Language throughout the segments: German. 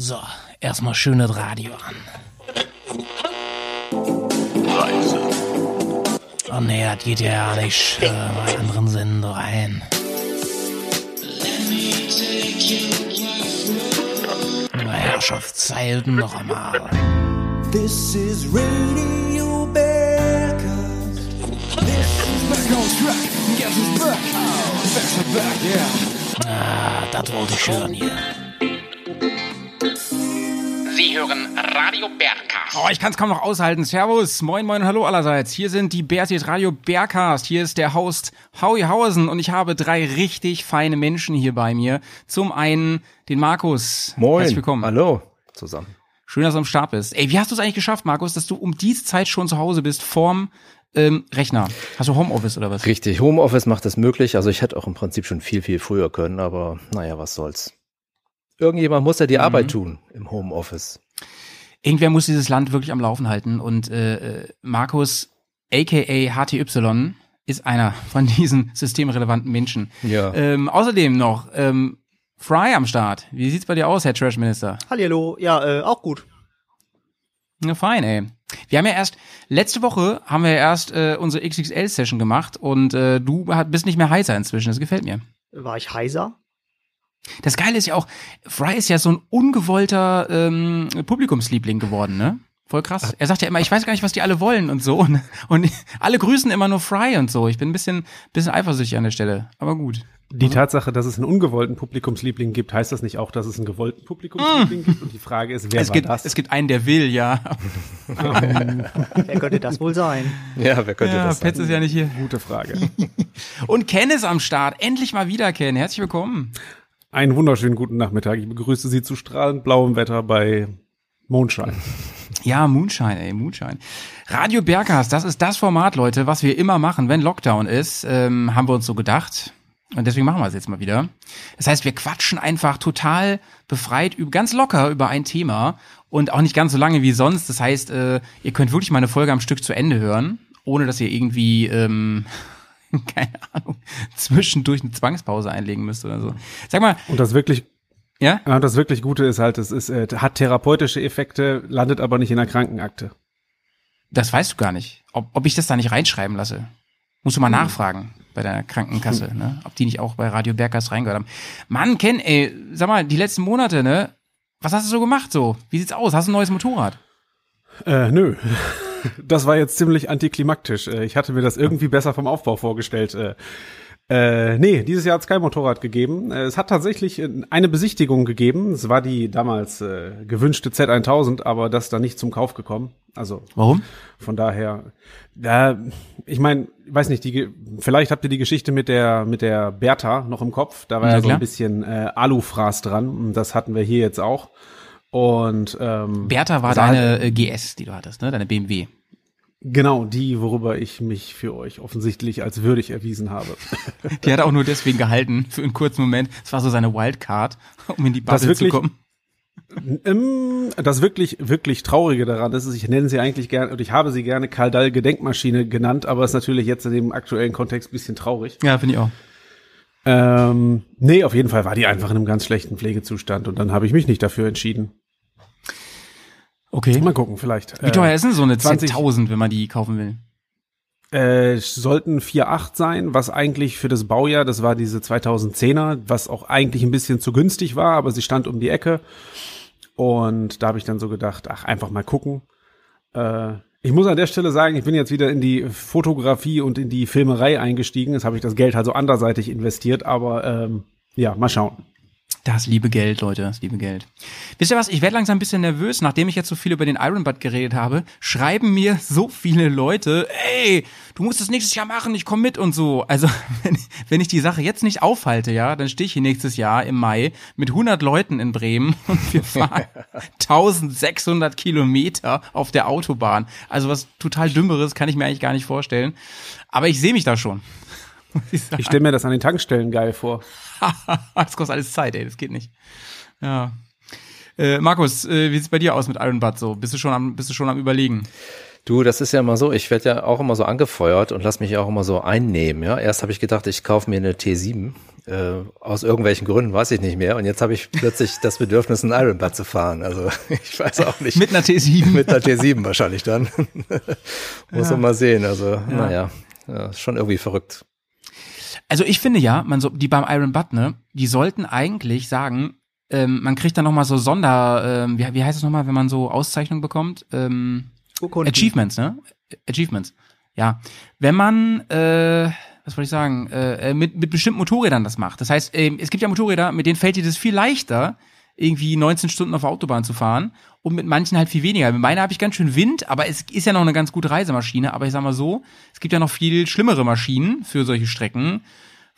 So, erstmal schönes Radio an. Reise. Oh nee, das geht ja nicht. Äh, mal einen anderen Sender rein. Na, Herrschaftszeiten noch einmal. This is Radio Bergcast. This is back on track. Guess who's back? Back's are back, yeah. Ah, das wollte ich hören hier. Sie hören Radio Bergcast. Oh, ich kann es kaum noch aushalten. Servus, moin, moin, hallo allerseits. Hier sind die Bertis Radio Bergcast. Hier ist der Host Howie Hausen und ich habe drei richtig feine Menschen hier bei mir. Zum einen den Markus. Moin. Herzlich willkommen. Hallo zusammen. Schön, dass du am Start bist. Ey, wie hast du es eigentlich geschafft, Markus, dass du um diese Zeit schon zu Hause bist, vorm ähm, Rechner? Hast du Homeoffice oder was? Richtig, Homeoffice macht es möglich. Also ich hätte auch im Prinzip schon viel, viel früher können, aber naja, was soll's. Irgendjemand muss ja die Arbeit tun im Homeoffice. Irgendwer muss dieses Land wirklich am Laufen halten und äh, Markus, aka HTY, ist einer von diesen systemrelevanten Menschen. Ja. Ähm, außerdem noch ähm, Fry am Start. Wie sieht's bei dir aus, Herr Trash-Minister? Hallihallo, ja, äh, auch gut. Na fein, ey. Wir haben ja erst, letzte Woche haben wir ja erst äh, unsere XXL-Session gemacht und äh, du bist nicht mehr heißer inzwischen, das gefällt mir. War ich heiser? Das Geile ist ja auch, Fry ist ja so ein ungewollter ähm, Publikumsliebling geworden, ne? Voll krass. Er sagt ja immer, ich weiß gar nicht, was die alle wollen und so. Und, und alle grüßen immer nur Fry und so. Ich bin ein bisschen, bisschen eifersüchtig an der Stelle. Aber gut. Die Tatsache, dass es einen ungewollten Publikumsliebling gibt, heißt das nicht auch, dass es einen gewollten Publikumsliebling gibt? Und die Frage ist, wer Es war gibt, das? es gibt einen, der will, ja. Wer könnte das wohl sein? Ja, wer könnte Ja, das Petz sein? ist ja nicht hier. Gute Frage. Und Ken ist am Start. Endlich mal wieder, Ken. Herzlich willkommen. Einen wunderschönen guten Nachmittag. Ich begrüße Sie zu strahlend blauem Wetter bei Mondschein. Ja, Moonshine, ey, Moonshine. Radio Berghaus, das ist das Format, Leute, was wir immer machen, wenn Lockdown ist, ähm, haben wir uns so gedacht. Und deswegen machen wir es jetzt mal wieder. Das heißt, wir quatschen einfach total befreit, ganz locker über ein Thema und auch nicht ganz so lange wie sonst. Das heißt, äh, ihr könnt wirklich mal eine Folge am Stück zu Ende hören, ohne dass ihr irgendwie, ähm, keine Ahnung, zwischendurch eine Zwangspause einlegen müsst oder so. Sag mal, Und das wirklich, ja? ja, das wirklich Gute ist halt, es ist, äh, hat therapeutische Effekte, landet aber nicht in der Krankenakte. Das weißt du gar nicht. Ob, ob ich das da nicht reinschreiben lasse. Musst du mal nachfragen bei deiner Krankenkasse, ne? Ob die nicht auch bei Radio Bergers reingehört haben. Mann, Ken, ey, sag mal, die letzten Monate, ne? Was hast du so gemacht so? Wie sieht's aus? Hast du ein neues Motorrad? Äh, nö. Das war jetzt ziemlich antiklimaktisch. Äh, Ich hatte mir das irgendwie besser vom Aufbau vorgestellt. Äh, äh, nee, dieses Jahr hat es kein Motorrad gegeben. Äh, Es hat tatsächlich eine Besichtigung gegeben. Es war die damals äh, gewünschte Z1000, aber das ist dann nicht zum Kauf gekommen. Also Warum? von daher, ja, ich meine, weiß nicht, die, vielleicht habt ihr die Geschichte mit der mit der Bertha noch im Kopf. Da war Ja, ja, so ein bisschen äh, Alufraß dran. Und das hatten wir hier jetzt auch. Und ähm, Bertha war sah halt- deine äh, GS, die du hattest, ne? Deine BMW. Genau, die, worüber ich mich für euch offensichtlich als würdig erwiesen habe. Die hat er auch nur deswegen gehalten, für einen kurzen Moment. Das war so seine Wildcard, um in die Bubble zu kommen. Ähm, das wirklich, wirklich Traurige daran ist, ich nenne sie eigentlich gerne, und ich habe sie gerne Kaldal Gedenkmaschine genannt, aber ist natürlich jetzt in dem aktuellen Kontext ein bisschen traurig. Ja, finde ich auch. Ähm, nee, auf jeden Fall war die einfach in einem ganz schlechten Pflegezustand und dann habe ich mich nicht dafür entschieden. Okay. Mal gucken, vielleicht. Wie teuer ist denn so eine 20 10.000, wenn man die kaufen will? Äh, es sollten 4,8 sein, was eigentlich für das Baujahr, das war diese 2010er, was auch eigentlich ein bisschen zu günstig war, aber sie stand um die Ecke. Und da habe ich dann so gedacht, ach, einfach mal gucken. Äh, ich muss an der Stelle sagen, ich bin jetzt wieder in die Fotografie und in die Filmerei eingestiegen. Jetzt habe ich das Geld also anderseitig investiert, aber ähm, ja, mal schauen. Das liebe Geld, Leute, das liebe Geld. Wisst ihr was? Ich werde langsam ein bisschen nervös, nachdem ich jetzt so viel über den Iron Butt geredet habe. Schreiben mir so viele Leute, ey, du musst das nächstes Jahr machen, ich komm mit und so. Also, wenn, wenn ich die Sache jetzt nicht aufhalte, ja, dann stehe ich hier nächstes Jahr im Mai mit 100 Leuten in Bremen und wir fahren 1600 Kilometer auf der Autobahn. Also was total Dümmeres kann ich mir eigentlich gar nicht vorstellen. Aber ich sehe mich da schon. Muss ich sagen. Ich stelle mir das an den Tankstellen geil vor. das kostet alles Zeit, ey, das geht nicht. Ja. Äh, Markus, äh, wie sieht's bei dir aus mit Iron Butt so? Bist du schon am, bist du schon am überlegen? Du, das ist ja immer so, ich werde ja auch immer so angefeuert und lass mich auch immer so einnehmen, ja. Erst habe ich gedacht, ich kaufe mir eine T7 Äh, aus irgendwelchen Gründen weiß ich nicht mehr. Und jetzt habe ich plötzlich das Bedürfnis, einen Ironbad zu fahren. Also ich weiß auch nicht. Mit einer T7. Mit einer T7 wahrscheinlich dann. Muss Ja. man mal sehen. Also, naja, ja, ist schon irgendwie verrückt. Also ich finde ja, man so, die beim Iron Butt, ne, die sollten eigentlich sagen, ähm, man kriegt dann nochmal so Sonder, ähm, wie, wie heißt es nochmal, wenn man so Auszeichnungen bekommt? Ähm, Urkunden. Achievements, ne? Achievements. Ja. Wenn man, äh, was wollte ich sagen, äh, äh, mit, mit bestimmten Motorrädern das macht. Das heißt, ähm, es gibt ja Motorräder, mit denen fällt dir das viel leichter, irgendwie 19 Stunden auf Autobahn zu fahren und mit manchen halt viel weniger. Mit meiner habe ich ganz schön Wind, aber es ist ja noch eine ganz gute Reisemaschine. Aber ich sag mal so, es gibt ja noch viel schlimmere Maschinen für solche Strecken.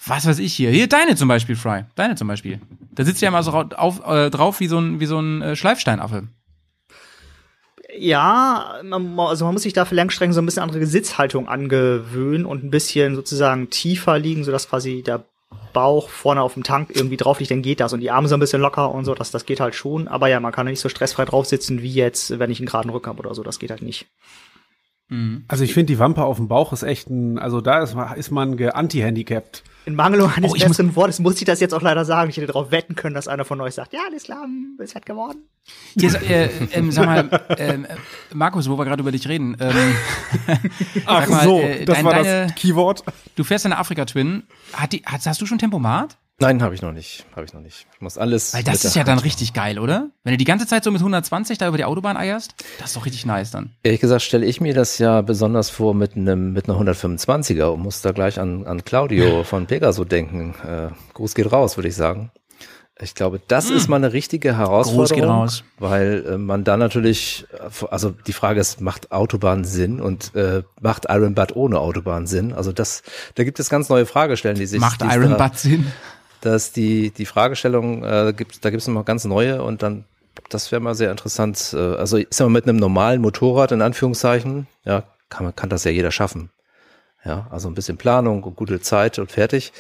Was weiß ich hier? Hier, deine zum Beispiel, Fry. Deine zum Beispiel. Da sitzt ja immer so auf, äh, drauf wie so ein, wie so ein äh, Schleifsteinaffe. Ja, man, also man muss sich da für Langstrecken so ein bisschen andere Sitzhaltung angewöhnen und ein bisschen sozusagen tiefer liegen, sodass quasi der Bauch vorne auf dem Tank irgendwie drauf liegt, dann geht das und die Arme so ein bisschen locker und so, das, das geht halt schon. Aber ja, man kann ja nicht so stressfrei drauf sitzen wie jetzt, wenn ich einen geraden Rücken habe oder so, das geht halt nicht. Also ich finde, die Wampe auf dem Bauch ist echt ein, also da ist, man- ist man anti-handicapt. In Mangel eines Oh, ich muss- besseren Wortes muss ich das jetzt auch leider sagen. Ich hätte darauf wetten können, dass einer von euch sagt, ja, alles klar, ist halt geworden. Hier, äh, ähm, sag mal, ähm, äh, Markus, wo wir gerade über dich reden. Ähm, Ach mal, so, äh, das dein- war deine- das Keyword. du fährst eine Afrika Twin. Hat die, hast, hast du schon Tempomat? Nein, habe ich noch nicht. Habe ich noch nicht. Ich muss alles. Weil das ist ja dann Hand richtig geil, oder? Wenn du die ganze Zeit so mit 120 da über die Autobahn eierst, das ist doch richtig nice dann. Ehrlich gesagt stelle ich mir das ja besonders vor mit einem mit einer 125er und muss da gleich an, an Claudio von Pegaso denken. Äh, Gruß geht raus, würde ich sagen. Ich glaube, das ist mal eine richtige Herausforderung, Gruß geht raus. weil äh, man da natürlich, also die Frage ist, macht Autobahn Sinn und äh, macht Iron Butt ohne Autobahn Sinn? Also das, da gibt es ganz neue Fragestellen, die sich Macht Iron Butt Sinn? Dass die die Fragestellung äh, gibt, da gibt es noch ganz neue und dann das wäre mal sehr interessant. Äh, also ist ja mit einem normalen Motorrad in Anführungszeichen, ja, kann man kann das ja jeder schaffen. Ja, also ein bisschen Planung und gute Zeit und fertig.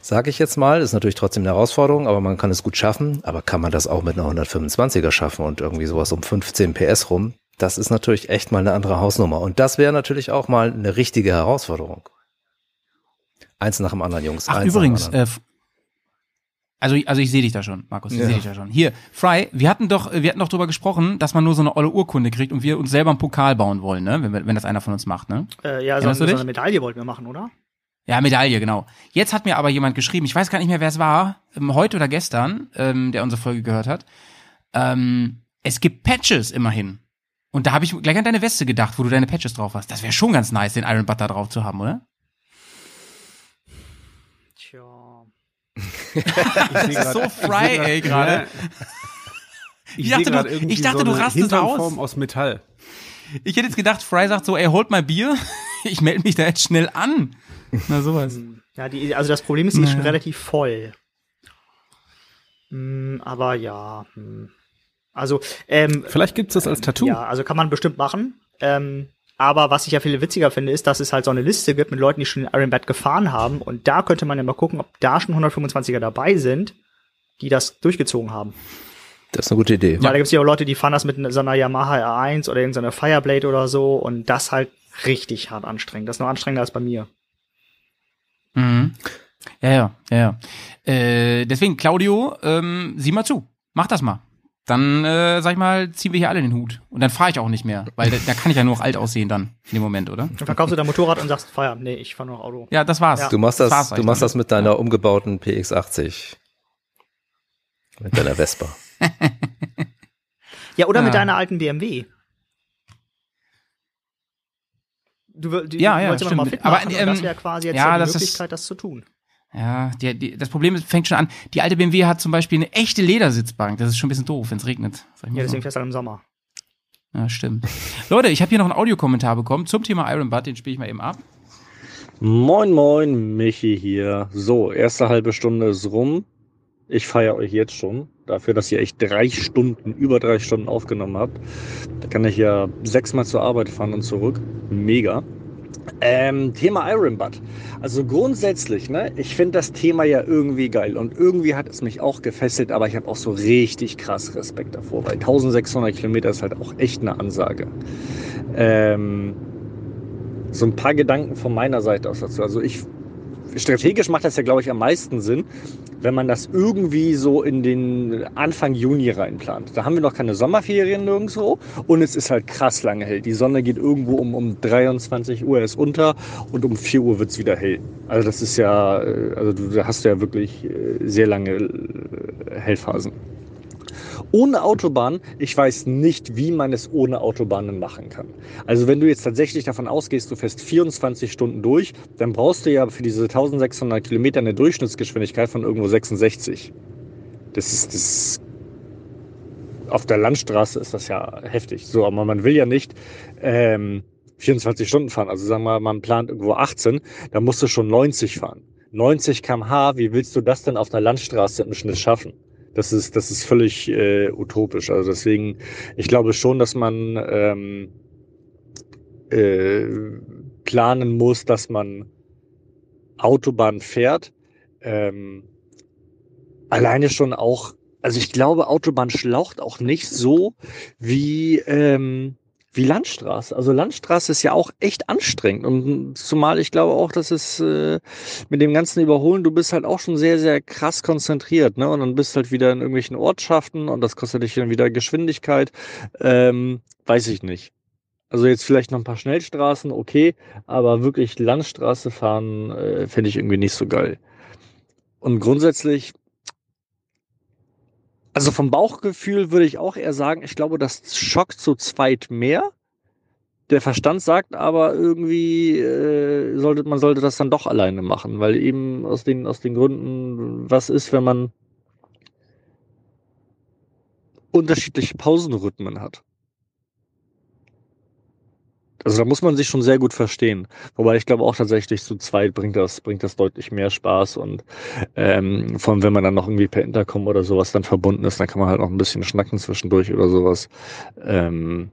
Sage ich jetzt mal, ist natürlich trotzdem eine Herausforderung, aber man kann es gut schaffen. Aber kann man das auch mit einer 125er schaffen und irgendwie sowas um 15 PS rum? Das ist natürlich echt mal eine andere Hausnummer. Und das wäre natürlich auch mal eine richtige Herausforderung. Eins nach dem anderen, Jungs. Ach, übrigens, äh, also, also ich sehe dich da schon, Markus, ich Ja. sehe dich da schon. Hier, Fry, wir hatten doch, wir hatten doch drüber gesprochen, dass man nur so eine olle Urkunde kriegt und wir uns selber einen Pokal bauen wollen, ne? Wenn, wir- wenn das einer von uns macht, ne? Äh, ja, so, so eine? Medaille wollten wir machen, oder? Ja, Medaille, genau. Jetzt hat mir aber jemand geschrieben, ich weiß gar nicht mehr, wer es war, ähm, heute oder gestern, ähm, der unsere Folge gehört hat. Ähm, es gibt Patches immerhin. Und da habe ich gleich an deine Weste gedacht, wo du deine Patches drauf hast. Das wäre schon ganz nice, den Iron Butter drauf zu haben, oder? Tja. Das ist so fry, ey, gerade. Ich, Ich dachte, grad du- ich dachte, so du rastest Hinternform aus Metall. Ich hätte jetzt gedacht, Fry sagt so, ey, holt mal Bier. Ich melde mich da jetzt schnell an. Na, sowas. Ja, die, also das Problem ist, die ist schon relativ voll. Hm, aber ja. Hm. Also, ähm, Vielleicht gibt's das als Tattoo. ja, also kann man bestimmt machen. Ähm, aber was ich ja viel witziger finde, ist, dass es halt so eine Liste gibt mit Leuten, die schon den Iron Bat gefahren haben. Und da könnte man ja mal gucken, ob da schon 125er dabei sind, die das durchgezogen haben. Das ist eine gute Idee. Weil da gibt es ja auch Leute, die fahren das mit so einer Yamaha R1 oder irgendeiner Fireblade oder so und das halt richtig hart anstrengend. Das ist noch anstrengender als bei mir. Mhm. Ja, ja, ja, ja. Äh, deswegen, Claudio, ähm, sieh mal zu. Mach das mal. Dann, äh, sag ich mal, ziehen wir hier alle den Hut. Und dann fahre ich auch nicht mehr, weil da, da kann ich ja nur noch alt aussehen dann, in dem Moment, oder? Dann verkaufst du dein Motorrad und sagst, Feier, nee, ich fahre noch Auto. Ja, das war's. Ja. Du machst war's das, du machst dann. das mit deiner umgebauten PX80. Mit deiner Vespa. Ja, oder mit Ja. deiner alten BMW. Du, du, Ja, du ja, wolltest immer noch mal stimmt. fit machen Aber, und das ähm, wäre quasi jetzt ja, ja, die das ist- Möglichkeit, das zu tun. Ja, die, die, das Problem ist, fängt schon an. Die alte BMW hat zum Beispiel eine echte Ledersitzbank. Das ist schon ein bisschen doof, wenn es regnet. Sag ich mal Ja, so. deswegen fährst du halt im Sommer. Ja, stimmt. Leute, ich habe hier noch einen Audiokommentar bekommen zum Thema Iron Butt, den spiele ich mal eben ab. Moin, moin, Michi hier. So, erste halbe Stunde ist rum. Ich feiere euch jetzt schon dafür, dass ihr echt drei Stunden, über drei Stunden aufgenommen habt. Da kann ich ja sechsmal zur Arbeit fahren und zurück. Mega. Ähm, Thema Iron Butt. Also grundsätzlich, ne, ich finde das Thema ja irgendwie geil und irgendwie hat es mich auch gefesselt, aber ich habe auch so richtig krass Respekt davor, weil 1600 Kilometer ist halt auch echt eine Ansage. Ähm, so ein paar Gedanken von meiner Seite aus dazu. Also ich strategisch macht das ja, glaube ich, am meisten Sinn, wenn man das irgendwie so in den Anfang Juni reinplant. Da haben wir noch keine Sommerferien nirgendwo und es ist halt krass lange hell. Die Sonne geht irgendwo um, um 23 Uhr erst unter und um 4 Uhr wird's wieder hell. Also das ist ja, äh, also du da hast ja wirklich äh, sehr lange äh, Hellphasen. Ohne Autobahn, ich weiß nicht, wie man es ohne Autobahnen machen kann. Also wenn du jetzt tatsächlich davon ausgehst, du fährst 24 Stunden durch, dann brauchst du ja für diese 1600 Kilometer eine Durchschnittsgeschwindigkeit von irgendwo 66. Das ist, das auf der Landstraße ist das ja heftig. So, aber man will ja nicht ähm, 24 Stunden fahren. Also sagen wir mal, man plant irgendwo 18, dann musst du schon 90 fahren. 90 km/h, wie willst du das denn auf der Landstraße im Schnitt schaffen? Das ist, das ist völlig äh, utopisch. Also deswegen, ich glaube schon, dass man ähm, äh, planen muss, dass man Autobahn fährt. Ähm, alleine schon auch, also ich glaube, Autobahn schlaucht auch nicht so wie, ähm, wie Landstraße. Also Landstraße ist ja auch echt anstrengend. Und zumal ich glaube auch, dass es äh, mit dem ganzen Überholen, du bist halt auch schon sehr, sehr krass konzentriert, ne? Und dann bist halt wieder in irgendwelchen Ortschaften und das kostet dich dann wieder Geschwindigkeit. Ähm, weiß ich nicht. Also jetzt vielleicht noch ein paar Schnellstraßen, okay, aber wirklich Landstraße fahren äh, finde ich irgendwie nicht so geil. Und grundsätzlich, also vom Bauchgefühl würde ich auch eher sagen, ich glaube, das schockt zu zweit mehr. Der Verstand sagt aber irgendwie, äh, sollte, man sollte das dann doch alleine machen, weil eben aus den, aus den Gründen, was ist, wenn man unterschiedliche Pausenrhythmen hat. Also da muss man sich schon sehr gut verstehen. Wobei ich glaube auch tatsächlich zu zweit bringt das, bringt das deutlich mehr Spaß und ähm, vor allem wenn man dann noch irgendwie per Intercom oder sowas dann verbunden ist, dann kann man halt noch ein bisschen schnacken zwischendurch oder sowas. Ähm,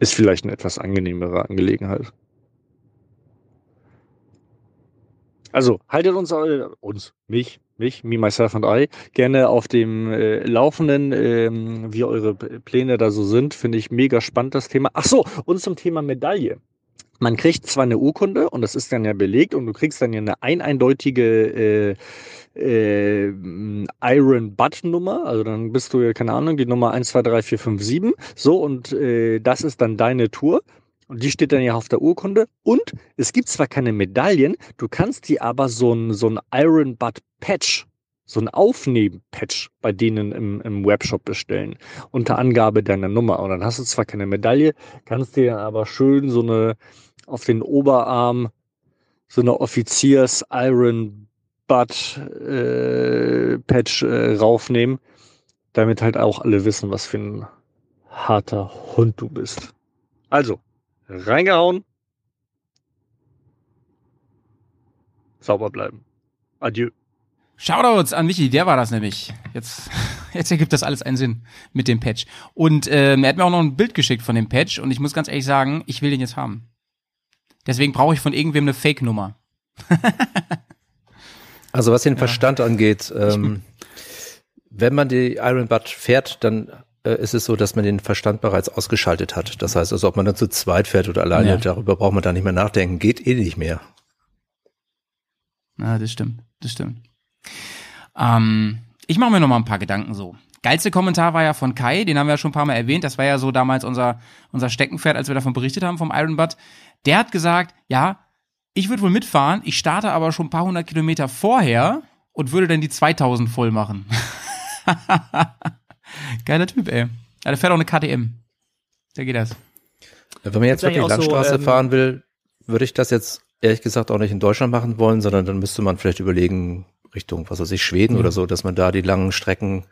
ist vielleicht eine etwas angenehmere Angelegenheit. Also haltet uns, äh, uns, mich, mich, me, myself and I, gerne auf dem äh, Laufenden, ähm, wie eure Pläne da so sind. Finde ich mega spannend, das Thema. Ach so, und zum Thema Medaille. Man kriegt zwar eine Urkunde und das ist dann ja belegt und du kriegst dann ja eine ein eindeutige äh, äh, Iron Butt Nummer, also dann bist du ja, keine Ahnung, die Nummer 1, 2, 3, 4, 5, 7. So, und äh, das ist dann deine Tour. Und die steht dann ja auf der Urkunde. Und es gibt zwar keine Medaillen, du kannst die aber so ein, so ein Iron Butt Patch, so ein Aufnehmen-Patch bei denen im, im Webshop bestellen. Unter Angabe deiner Nummer. Und dann hast du zwar keine Medaille, kannst dir dann aber schön so eine auf den Oberarm so eine Offiziers Iron Butt äh, Patch äh, raufnehmen, damit halt auch alle wissen, was für ein harter Hund du bist. Also, reingehauen. Sauber bleiben. Adieu. Shoutouts an Michi, der war das nämlich. Jetzt, jetzt ergibt das alles einen Sinn mit dem Patch. Und ähm, er hat mir auch noch ein Bild geschickt von dem Patch und ich muss ganz ehrlich sagen, ich will den jetzt haben. Deswegen brauche ich von irgendwem eine Fake-Nummer. Also was den Verstand angeht, ähm, wenn man die Iron Butt fährt, dann äh, ist es so, dass man den Verstand bereits ausgeschaltet hat. Das heißt also, ob man dann zu zweit fährt oder alleine, Ja. darüber braucht man da nicht mehr nachdenken. Geht eh nicht mehr. Ja, das stimmt, das stimmt. Ähm, ich mache mir noch mal ein paar Gedanken so. Geilste Kommentar war ja von Kai, den haben wir ja schon ein paar Mal erwähnt. Das war ja so damals unser, unser Steckenpferd, als wir davon berichtet haben vom Iron Butt. Der hat gesagt, ja, ich würde wohl mitfahren, ich starte aber schon ein paar hundert Kilometer vorher und würde dann die 2000 voll machen. Geiler Typ, ey. Ja, der fährt auch eine KTM. Da geht das. Wenn man jetzt wirklich auch so, Landstraße ähm, fahren will, würde ich das jetzt ehrlich gesagt auch nicht in Deutschland machen wollen, sondern dann müsste man vielleicht überlegen, Richtung, was weiß ich, Schweden Mhm. oder so, dass man da die langen Strecken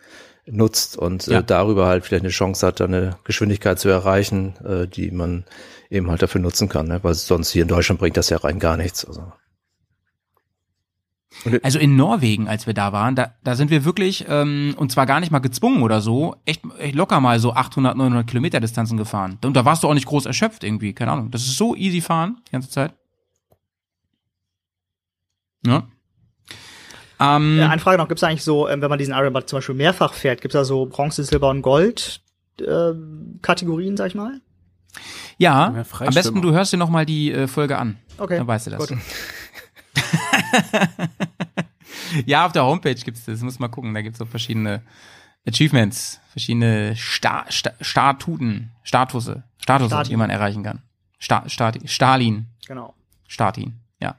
nutzt und Ja. äh, darüber halt vielleicht eine Chance hat, eine Geschwindigkeit zu erreichen, äh, die man eben halt dafür nutzen kann, ne? weil sonst hier in Deutschland bringt das ja rein gar nichts. Also. Also in Norwegen, als wir da waren, da, da sind wir wirklich, ähm, und zwar gar nicht mal gezwungen oder so, echt, echt locker mal so 800, 900 Kilometer Distanzen gefahren. Und da warst du auch nicht groß erschöpft irgendwie, keine Ahnung. Das ist so easy fahren, die ganze Zeit. Ja. Ähm, Ja, eine Frage noch, gibt es eigentlich so, ähm, wenn man diesen Iron Butt zum Beispiel mehrfach fährt, gibt es da so Bronze, Silber und Gold ähm, Kategorien, sag ich mal? ja, Ja, am besten du hörst dir noch mal die äh, Folge an. Okay. Dann weißt du das. Gut. ja, auf der Homepage gibt's das, muss mal gucken, da gibt's so verschiedene Achievements, verschiedene Sta Sta Statuten, Statusse, Statusse, Statin. die man erreichen kann. Sta Stati Stalin, Genau. Statin, ja.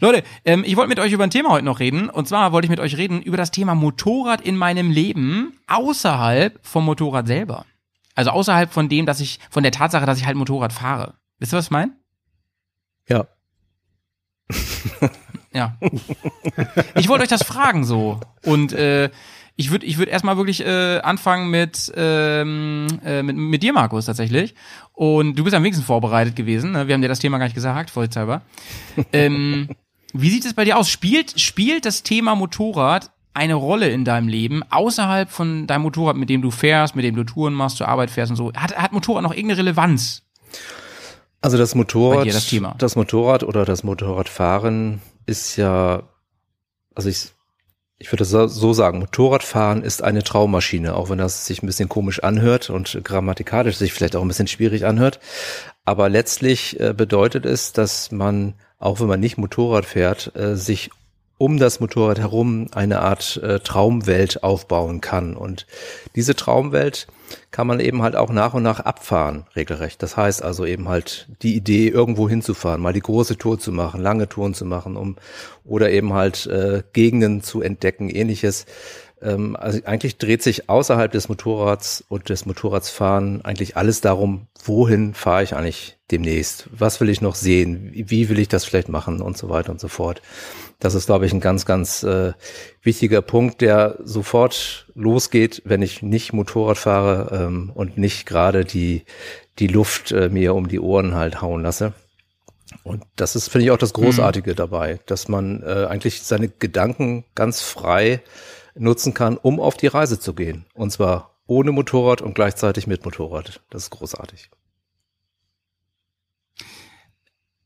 Leute, ähm, ich wollte mit euch über ein Thema heute noch reden. Und zwar wollte ich mit euch reden über das Thema Motorrad in meinem Leben außerhalb vom Motorrad selber. Also außerhalb von dem, dass ich, von der Tatsache, dass ich halt Motorrad fahre. Wisst ihr, was ich meine? Ja. Ja. ich wollte euch das fragen so. Und äh, ich würde ich würd erstmal wirklich äh, anfangen mit, ähm, äh, mit, mit dir, Markus, tatsächlich. Und du bist am wenigsten vorbereitet gewesen. Ne? Wir haben dir das Thema gar nicht gesagt, vollzeithalber. ähm, wie sieht es bei dir aus? Spielt, spielt das Thema Motorrad eine Rolle in deinem Leben, außerhalb von deinem Motorrad, mit dem du fährst, mit dem du Touren machst, zur Arbeit fährst und so? Hat, hat Motorrad noch irgendeine Relevanz? Also das Motorrad, dir das Thema. das Motorrad oder das Motorradfahren ist ja, also ich, ich würde so sagen, Motorradfahren ist eine Traummaschine, auch wenn das sich ein bisschen komisch anhört und grammatikalisch sich vielleicht auch ein bisschen schwierig anhört. Aber letztlich äh, bedeutet es, dass man, auch wenn man nicht Motorrad fährt, äh, sich um das Motorrad herum eine Art äh, Traumwelt aufbauen kann. Und diese Traumwelt kann man eben halt auch nach und nach abfahren, regelrecht. Das heißt also eben halt die Idee, irgendwo hinzufahren, mal die große Tour zu machen, lange Touren zu machen, um oder eben halt äh, Gegenden zu entdecken, ähnliches. Ähm, also eigentlich dreht sich außerhalb des Motorrads und des Motorradsfahren eigentlich alles darum, wohin fahre ich eigentlich demnächst? Was will ich noch sehen? Wie will ich das vielleicht machen und so weiter und so fort. Das ist, glaube ich, ein ganz, ganz äh, wichtiger Punkt, der sofort losgeht, wenn ich nicht Motorrad fahre ähm, und nicht gerade die, die Luft äh, mir um die Ohren halt hauen lasse. Und das ist, finde ich, auch das Großartige dabei, dass man äh, eigentlich seine Gedanken ganz frei nutzen kann, um auf die Reise zu gehen. Und zwar ohne Motorrad und gleichzeitig mit Motorrad. Das ist großartig.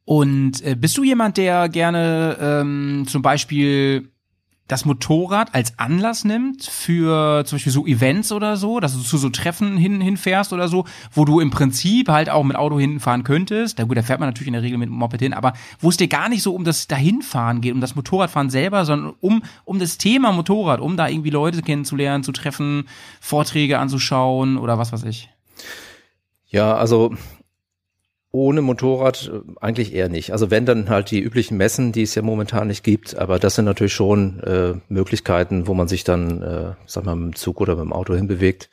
Und äh, bist du jemand, der gerne ähm, zum Beispiel das Motorrad als Anlass nimmt für zum Beispiel so Events oder so, dass du zu so Treffen hin, hinfährst oder so, wo du im Prinzip halt auch mit Auto hinfahren könntest. Da gut, da fährt man natürlich in der Regel mit dem Moped hin, aber wo es dir gar nicht so um das Dahinfahren geht, um das Motorradfahren selber, sondern um, um das Thema Motorrad, um da irgendwie Leute kennenzulernen, zu treffen, Vorträge anzuschauen oder was weiß ich. Ja, also ohne Motorrad äh, eigentlich eher nicht. Also wenn dann halt die üblichen Messen, die es ja momentan nicht gibt, aber das sind natürlich schon äh, Möglichkeiten, wo man sich dann, äh, sag mal, mit dem Zug oder mit dem Auto hinbewegt.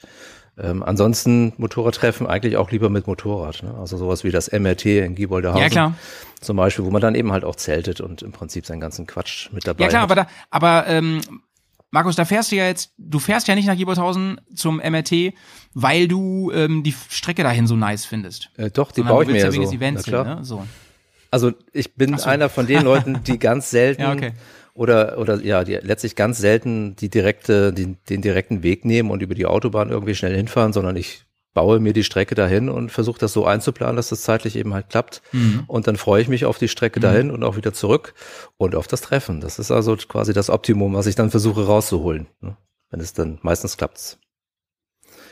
Ähm, ansonsten Motorradtreffen eigentlich auch lieber mit Motorrad. Ne? Also sowas wie das MRT in Gieboldehausen Ja, klar. zum Beispiel, wo man dann eben halt auch zeltet und im Prinzip seinen ganzen Quatsch mit dabei Ja klar, hat. aber da, aber ähm, Markus, da fährst du ja jetzt, du fährst ja nicht nach Gieboldhausen zum MRT, weil du ähm, die Strecke dahin so nice findest. äh, doch, die Sondern baue ich mir ja so. Events hin, ne? So. Also ich bin so. einer von den Leuten, die ganz selten Ja, okay. oder oder ja, die letztlich ganz selten die direkte den, den direkten Weg nehmen und über die Autobahn irgendwie schnell hinfahren, sondern ich baue mir die Strecke dahin und versuche das so einzuplanen, dass das zeitlich eben halt klappt. Mhm. Und dann freue ich mich auf die Strecke dahin und auch wieder zurück und auf das Treffen. Das ist also quasi das Optimum, was ich dann versuche rauszuholen. ne? Wenn es dann meistens klappt's.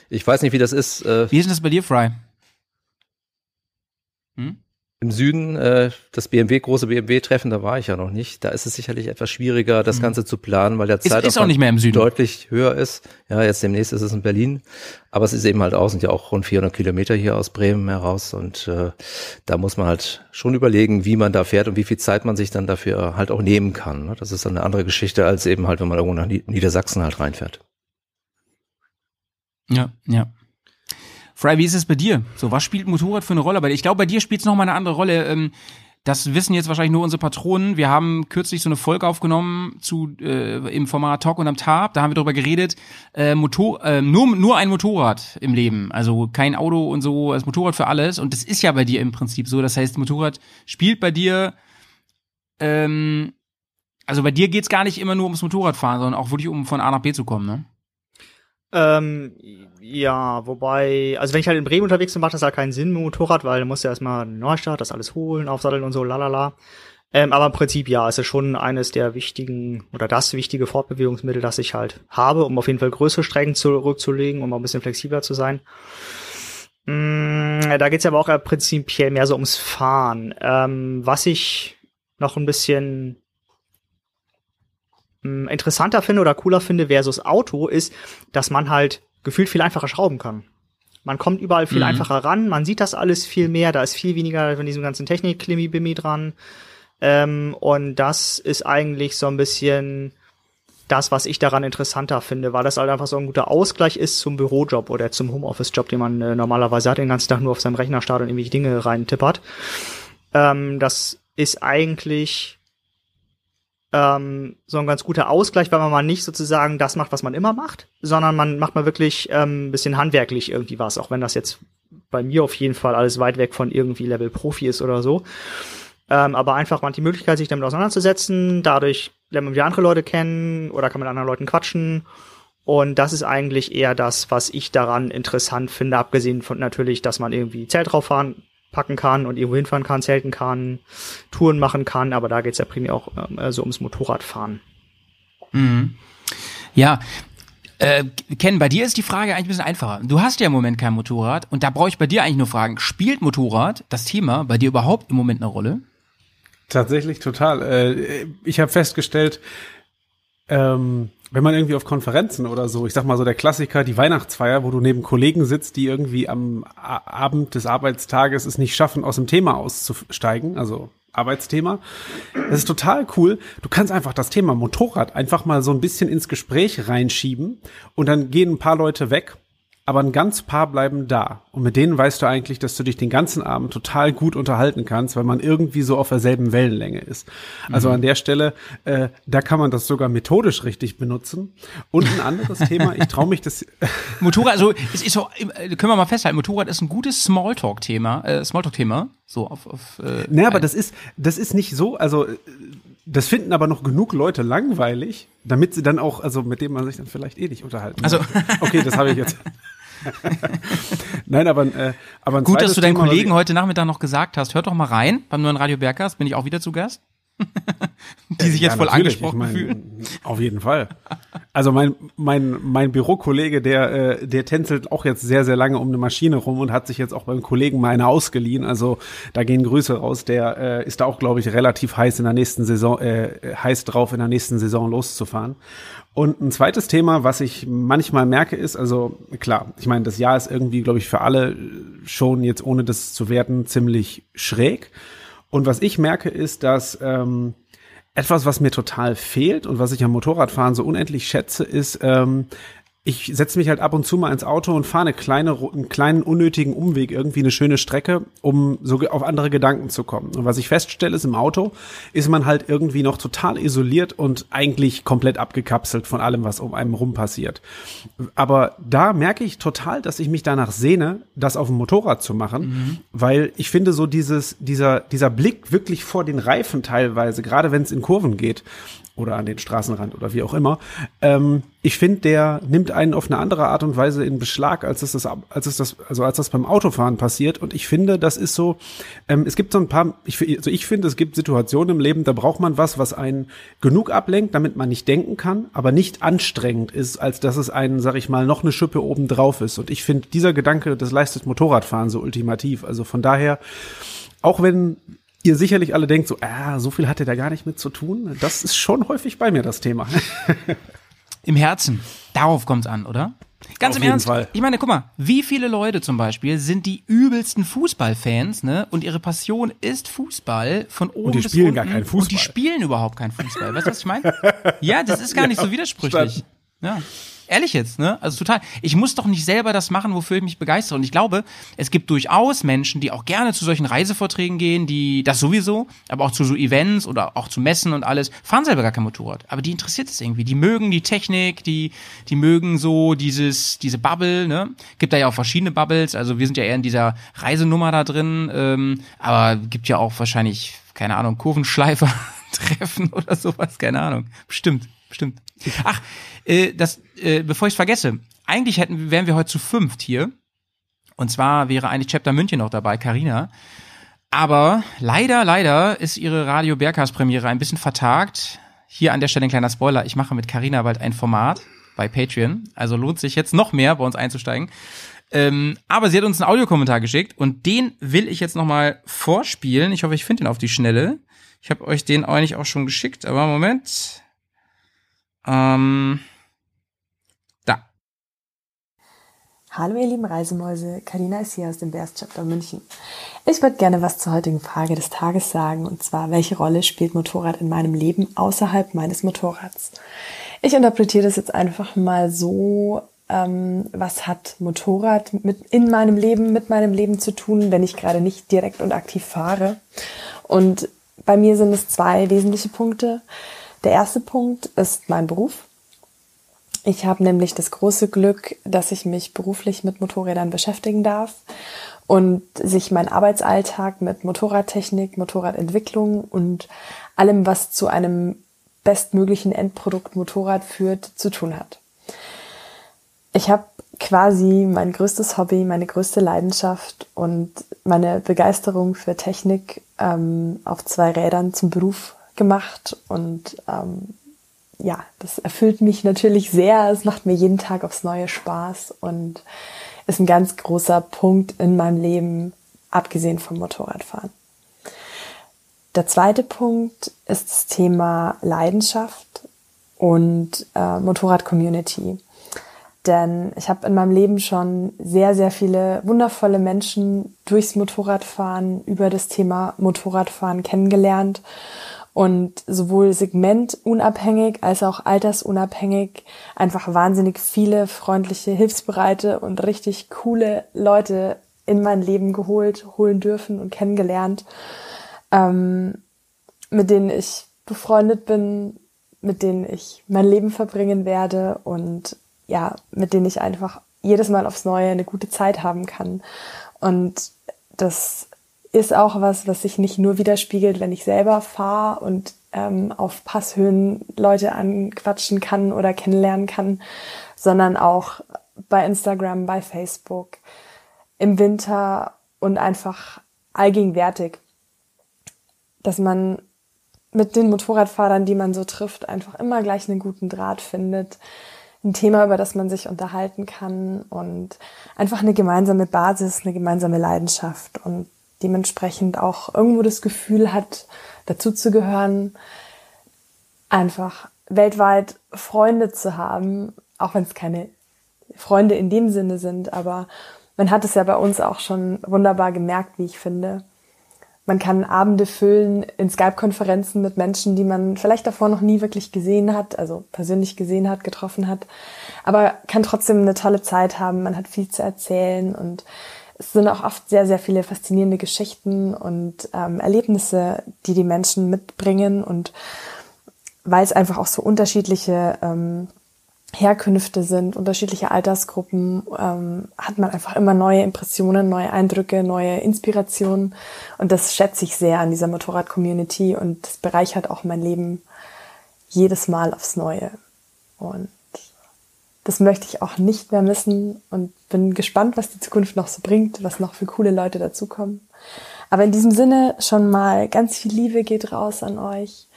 Ich weiß nicht, wie das ist. Äh, Wie ist denn das bei dir, Fry? Im Süden, äh, das BMW, große BMW-Treffen, da war ich ja noch nicht. Da ist es sicherlich etwas schwieriger, das Ganze zu planen, weil der Mhm. Ist, ist Süden. deutlich höher ist. Ja, jetzt demnächst ist es in Berlin. Aber es ist eben halt auch, sind ja auch rund 400 Kilometer hier aus Bremen heraus. Und äh, da muss man halt schon überlegen, wie man da fährt und wie viel Zeit man sich dann dafür halt auch nehmen kann. ne? Das ist dann eine andere Geschichte, als eben halt, wenn man irgendwo nach Nied- Niedersachsen halt reinfährt. Ja, ja. Fry, wie ist es bei dir? So, was spielt Motorrad für eine Rolle dir? Ich glaube, bei dir spielt es nochmal eine andere Rolle. Ähm, das wissen jetzt wahrscheinlich nur unsere Patronen. Wir haben kürzlich so eine Folge aufgenommen zu äh, im Format Talk und am Tab. Da haben wir darüber geredet, äh, Motor, äh, nur, nur ein Motorrad im Leben. Also kein Auto und so, das Motorrad für alles. Und das ist ja bei dir im Prinzip so. Das heißt, Motorrad spielt bei dir, ähm, also bei dir geht's gar nicht immer nur ums Motorradfahren, sondern auch wirklich um von A nach B zu kommen, ne? Ähm, ja, wobei, also wenn ich halt in Bremen unterwegs bin, macht das halt keinen Sinn mit Motorrad, weil du musst ja erstmal in Neustadt das alles holen, aufsatteln und so, lalala. Ähm, aber im Prinzip ja, es ist schon eines der wichtigen oder das wichtige Fortbewegungsmittel, das ich halt habe, um auf jeden Fall größere Strecken zurückzulegen, um auch ein bisschen flexibler zu sein. Mm, da geht's aber auch prinzipiell mehr so ums Fahren. Ähm, was ich noch ein bisschen mh, interessanter finde oder cooler finde versus Auto ist, dass man halt gefühlt viel einfacher schrauben kann. Man kommt überall viel Mhm. einfacher ran, man sieht das alles viel mehr, da ist viel weniger von diesem ganzen Technik-Klimi-Bimi dran. Ähm, und das ist eigentlich so ein bisschen das, was ich daran interessanter finde, weil das halt einfach so ein guter Ausgleich ist zum Bürojob oder zum Homeoffice-Job, den man äh, normalerweise hat, den ganzen Tag nur auf seinem Rechner startet und irgendwelche Dinge reintippert. Ähm, das ist eigentlich ähm, so ein ganz guter Ausgleich, weil man mal nicht sozusagen das macht, was man immer macht, sondern man macht mal wirklich ähm, ein bisschen handwerklich irgendwie was, auch wenn das jetzt bei mir auf jeden Fall alles weit weg von irgendwie Level Profi ist oder so. Ähm, aber einfach man hat die Möglichkeit, sich damit auseinanderzusetzen. Dadurch lernt man wieder andere Leute kennen oder kann mit anderen Leuten quatschen. Und das ist eigentlich eher das, was ich daran interessant finde, abgesehen von natürlich, dass man irgendwie Zelt drauf fahren, packen kann und irgendwo hinfahren kann, zelten kann, Touren machen kann. Aber da geht's ja primär auch äh, so ums Motorradfahren. Mhm. Ja, äh, Ken, bei dir ist die Frage eigentlich ein bisschen einfacher. Du hast ja im Moment kein Motorrad und da brauche ich bei dir eigentlich nur fragen, spielt Motorrad, das Thema, bei dir überhaupt im Moment eine Rolle? Tatsächlich total. Äh, ich habe festgestellt, ähm, wenn man irgendwie auf Konferenzen oder so, ich sag mal so der Klassiker, die Weihnachtsfeier, wo du neben Kollegen sitzt, die irgendwie am Abend des Arbeitstages es nicht schaffen, aus dem Thema auszusteigen, also Arbeitsthema. Das ist total cool. Du kannst einfach das Thema Motorrad einfach mal so ein bisschen ins Gespräch reinschieben und dann gehen ein paar Leute weg aber ein ganz paar bleiben da. Und mit denen weißt du eigentlich, dass du dich den ganzen Abend total gut unterhalten kannst, weil man irgendwie so auf derselben Wellenlänge ist. Also an der Stelle, äh, da kann man das sogar methodisch richtig benutzen. Und ein anderes Thema, ich traue mich das. Motorrad, also es ist so, äh, können wir mal festhalten, Motorrad ist ein gutes Smalltalk-Thema, äh, Smalltalk-Thema, so auf, auf äh, Ne, aber das ist, das ist nicht so, also äh, das finden aber noch genug Leute langweilig, damit sie dann auch, also mit dem man sich dann vielleicht eh nicht unterhalten. Also- okay, das habe ich jetzt. Nein, aber, äh, aber ein Gut, dass du deinen Kollegen heute Nachmittag noch gesagt hast. Hört doch mal rein beim neuen Radio Bergers, bin ich auch wieder zu Gast. Die sich jetzt Ja, voll angesprochen mein, fühlen. Auf jeden Fall. Also mein, mein, mein Bürokollege, der, äh, der tänzelt auch jetzt sehr, sehr lange um eine Maschine rum und hat sich jetzt auch beim Kollegen mal eine ausgeliehen. Also da gehen Grüße raus. Der äh, ist da auch, glaube ich, relativ heiß in der nächsten Saison, äh, heiß drauf, in der nächsten Saison loszufahren. Und ein zweites Thema, was ich manchmal merke, ist, also klar, ich meine, das Jahr ist irgendwie, glaube ich, für alle schon jetzt, ohne das zu werten, ziemlich schräg. Und was ich merke, ist, dass ähm, etwas, was mir total fehlt und was ich am Motorradfahren so unendlich schätze, ist, ähm, ich setze mich halt ab und zu mal ins Auto und fahre eine kleine, einen kleinen unnötigen Umweg, irgendwie eine schöne Strecke, um so auf andere Gedanken zu kommen. Und was ich feststelle, ist im Auto ist man halt irgendwie noch total isoliert und eigentlich komplett abgekapselt von allem, was um einem rum passiert. Aber da merke ich total, dass ich mich danach sehne, das auf dem Motorrad zu machen, weil ich finde so dieses, dieser, dieser Blick wirklich vor den Reifen teilweise, gerade wenn es in Kurven geht oder an den Straßenrand oder wie auch immer, ähm, ich finde, der nimmt einen auf eine andere Art und Weise in Beschlag, als es das, als es das, also als das beim Autofahren passiert. Und ich finde, das ist so, ähm, es gibt so ein paar, ich, also ich finde, es gibt Situationen im Leben, da braucht man was, was einen genug ablenkt, damit man nicht denken kann, aber nicht anstrengend ist, als dass es einen, sag ich mal, noch eine Schippe oben drauf ist. Und ich finde, dieser Gedanke, das leistet Motorradfahren so ultimativ. Also von daher, auch wenn ihr sicherlich alle denkt, so, ah, so viel hat er da gar nicht mit zu tun, das ist schon häufig bei mir das Thema. Im Herzen. Darauf kommt's an, oder? Ganz Auf im Ernst. Fall. Ich meine, guck mal, wie viele Leute zum Beispiel sind die übelsten Fußballfans, ne? Und ihre Passion ist Fußball von oben die bis spielen unten. gar keinen Und die Fußball. spielen überhaupt keinen Fußball. Weißt du, was ich meine? Ja, das ist gar nicht so widersprüchlich. Ja. Ehrlich jetzt, ne? Also total. Ich muss doch nicht selber das machen, wofür ich mich begeistere. Und ich glaube, es gibt durchaus Menschen, die auch gerne zu solchen Reisevorträgen gehen, die das sowieso, aber auch zu so Events oder auch zu Messen und alles, fahren selber gar kein Motorrad. Aber die interessiert es irgendwie. Die mögen die Technik, die, die mögen so dieses, diese Bubble, ne? Gibt da ja auch verschiedene Bubbles. Also wir sind ja eher in dieser Reisenummer da drin. Ähm, aber gibt ja auch wahrscheinlich, keine Ahnung, Kurvenschleifer treffen oder sowas, keine Ahnung. Bestimmt, bestimmt. Ach, äh, das, äh, bevor ich es vergesse, eigentlich hätten, wären wir heute zu fünft hier. Und zwar wäre eigentlich Chapter München noch dabei, Karina. Aber leider, leider ist ihre Radio Berghaus Premiere ein bisschen vertagt. Hier an der Stelle ein kleiner Spoiler. Ich mache mit Karina bald ein Format bei Patreon. Also lohnt sich jetzt noch mehr bei uns einzusteigen. Ähm, aber sie hat uns einen Audiokommentar geschickt und den will ich jetzt nochmal vorspielen. Ich hoffe, ich finde ihn auf die Schnelle. Ich habe euch den eigentlich auch schon geschickt, aber Moment. Ähm, da. Hallo ihr lieben Reisemäuse, Karina ist hier aus dem Bears Chapter München. Ich würde gerne was zur heutigen Frage des Tages sagen, und zwar, welche Rolle spielt Motorrad in meinem Leben außerhalb meines Motorrads? Ich interpretiere das jetzt einfach mal so, ähm, was hat Motorrad mit in meinem Leben, mit meinem Leben zu tun, wenn ich gerade nicht direkt und aktiv fahre. Und bei mir sind es zwei wesentliche Punkte. Der erste Punkt ist mein Beruf. Ich habe nämlich das große Glück, dass ich mich beruflich mit Motorrädern beschäftigen darf und sich mein Arbeitsalltag mit Motorradtechnik, Motorradentwicklung und allem, was zu einem bestmöglichen Endprodukt Motorrad führt, zu tun hat. Ich habe quasi mein größtes Hobby, meine größte Leidenschaft und meine Begeisterung für Technik ähm, auf zwei Rädern zum Beruf gemacht und ähm, ja, das erfüllt mich natürlich sehr. Es macht mir jeden Tag aufs Neue Spaß und ist ein ganz großer Punkt in meinem Leben, abgesehen vom Motorradfahren. Der zweite Punkt ist das Thema Leidenschaft und äh, Motorrad-Community. Denn ich habe in meinem Leben schon sehr, sehr viele wundervolle Menschen durchs Motorradfahren über das Thema Motorradfahren kennengelernt und sowohl segmentunabhängig als auch altersunabhängig einfach wahnsinnig viele freundliche, hilfsbereite und richtig coole Leute in mein Leben geholt, holen dürfen und kennengelernt, ähm, mit denen ich befreundet bin, mit denen ich mein Leben verbringen werde und ja, mit denen ich einfach jedes Mal aufs Neue eine gute Zeit haben kann. Und das ist auch was, was sich nicht nur widerspiegelt, wenn ich selber fahre und ähm, auf Passhöhen Leute anquatschen kann oder kennenlernen kann, sondern auch bei Instagram, bei Facebook, im Winter und einfach allgegenwärtig, dass man mit den Motorradfahrern, die man so trifft, einfach immer gleich einen guten Draht findet, ein Thema, über das man sich unterhalten kann und einfach eine gemeinsame Basis, eine gemeinsame Leidenschaft und dementsprechend auch irgendwo das Gefühl hat, dazu zu gehören, einfach weltweit Freunde zu haben, auch wenn es keine Freunde in dem Sinne sind, aber man hat es ja bei uns auch schon wunderbar gemerkt, wie ich finde. Man kann Abende füllen in Skype-Konferenzen mit Menschen, die man vielleicht davor noch nie wirklich gesehen hat, also persönlich gesehen hat, getroffen hat, aber kann trotzdem eine tolle Zeit haben. Man hat viel zu erzählen und es sind auch oft sehr, sehr viele faszinierende Geschichten und ähm, Erlebnisse, die die Menschen mitbringen und weil es einfach auch so unterschiedliche ähm, Herkünfte sind, unterschiedliche Altersgruppen, ähm, hat man einfach immer neue Impressionen, neue Eindrücke, neue Inspirationen. Und das schätze ich sehr an dieser Motorrad-Community und das bereichert auch mein Leben jedes Mal aufs Neue. Und das möchte ich auch nicht mehr missen und bin gespannt, was die Zukunft noch so bringt, was noch für coole Leute dazukommen. Aber in diesem Sinne schon mal ganz viel Liebe geht raus an euch.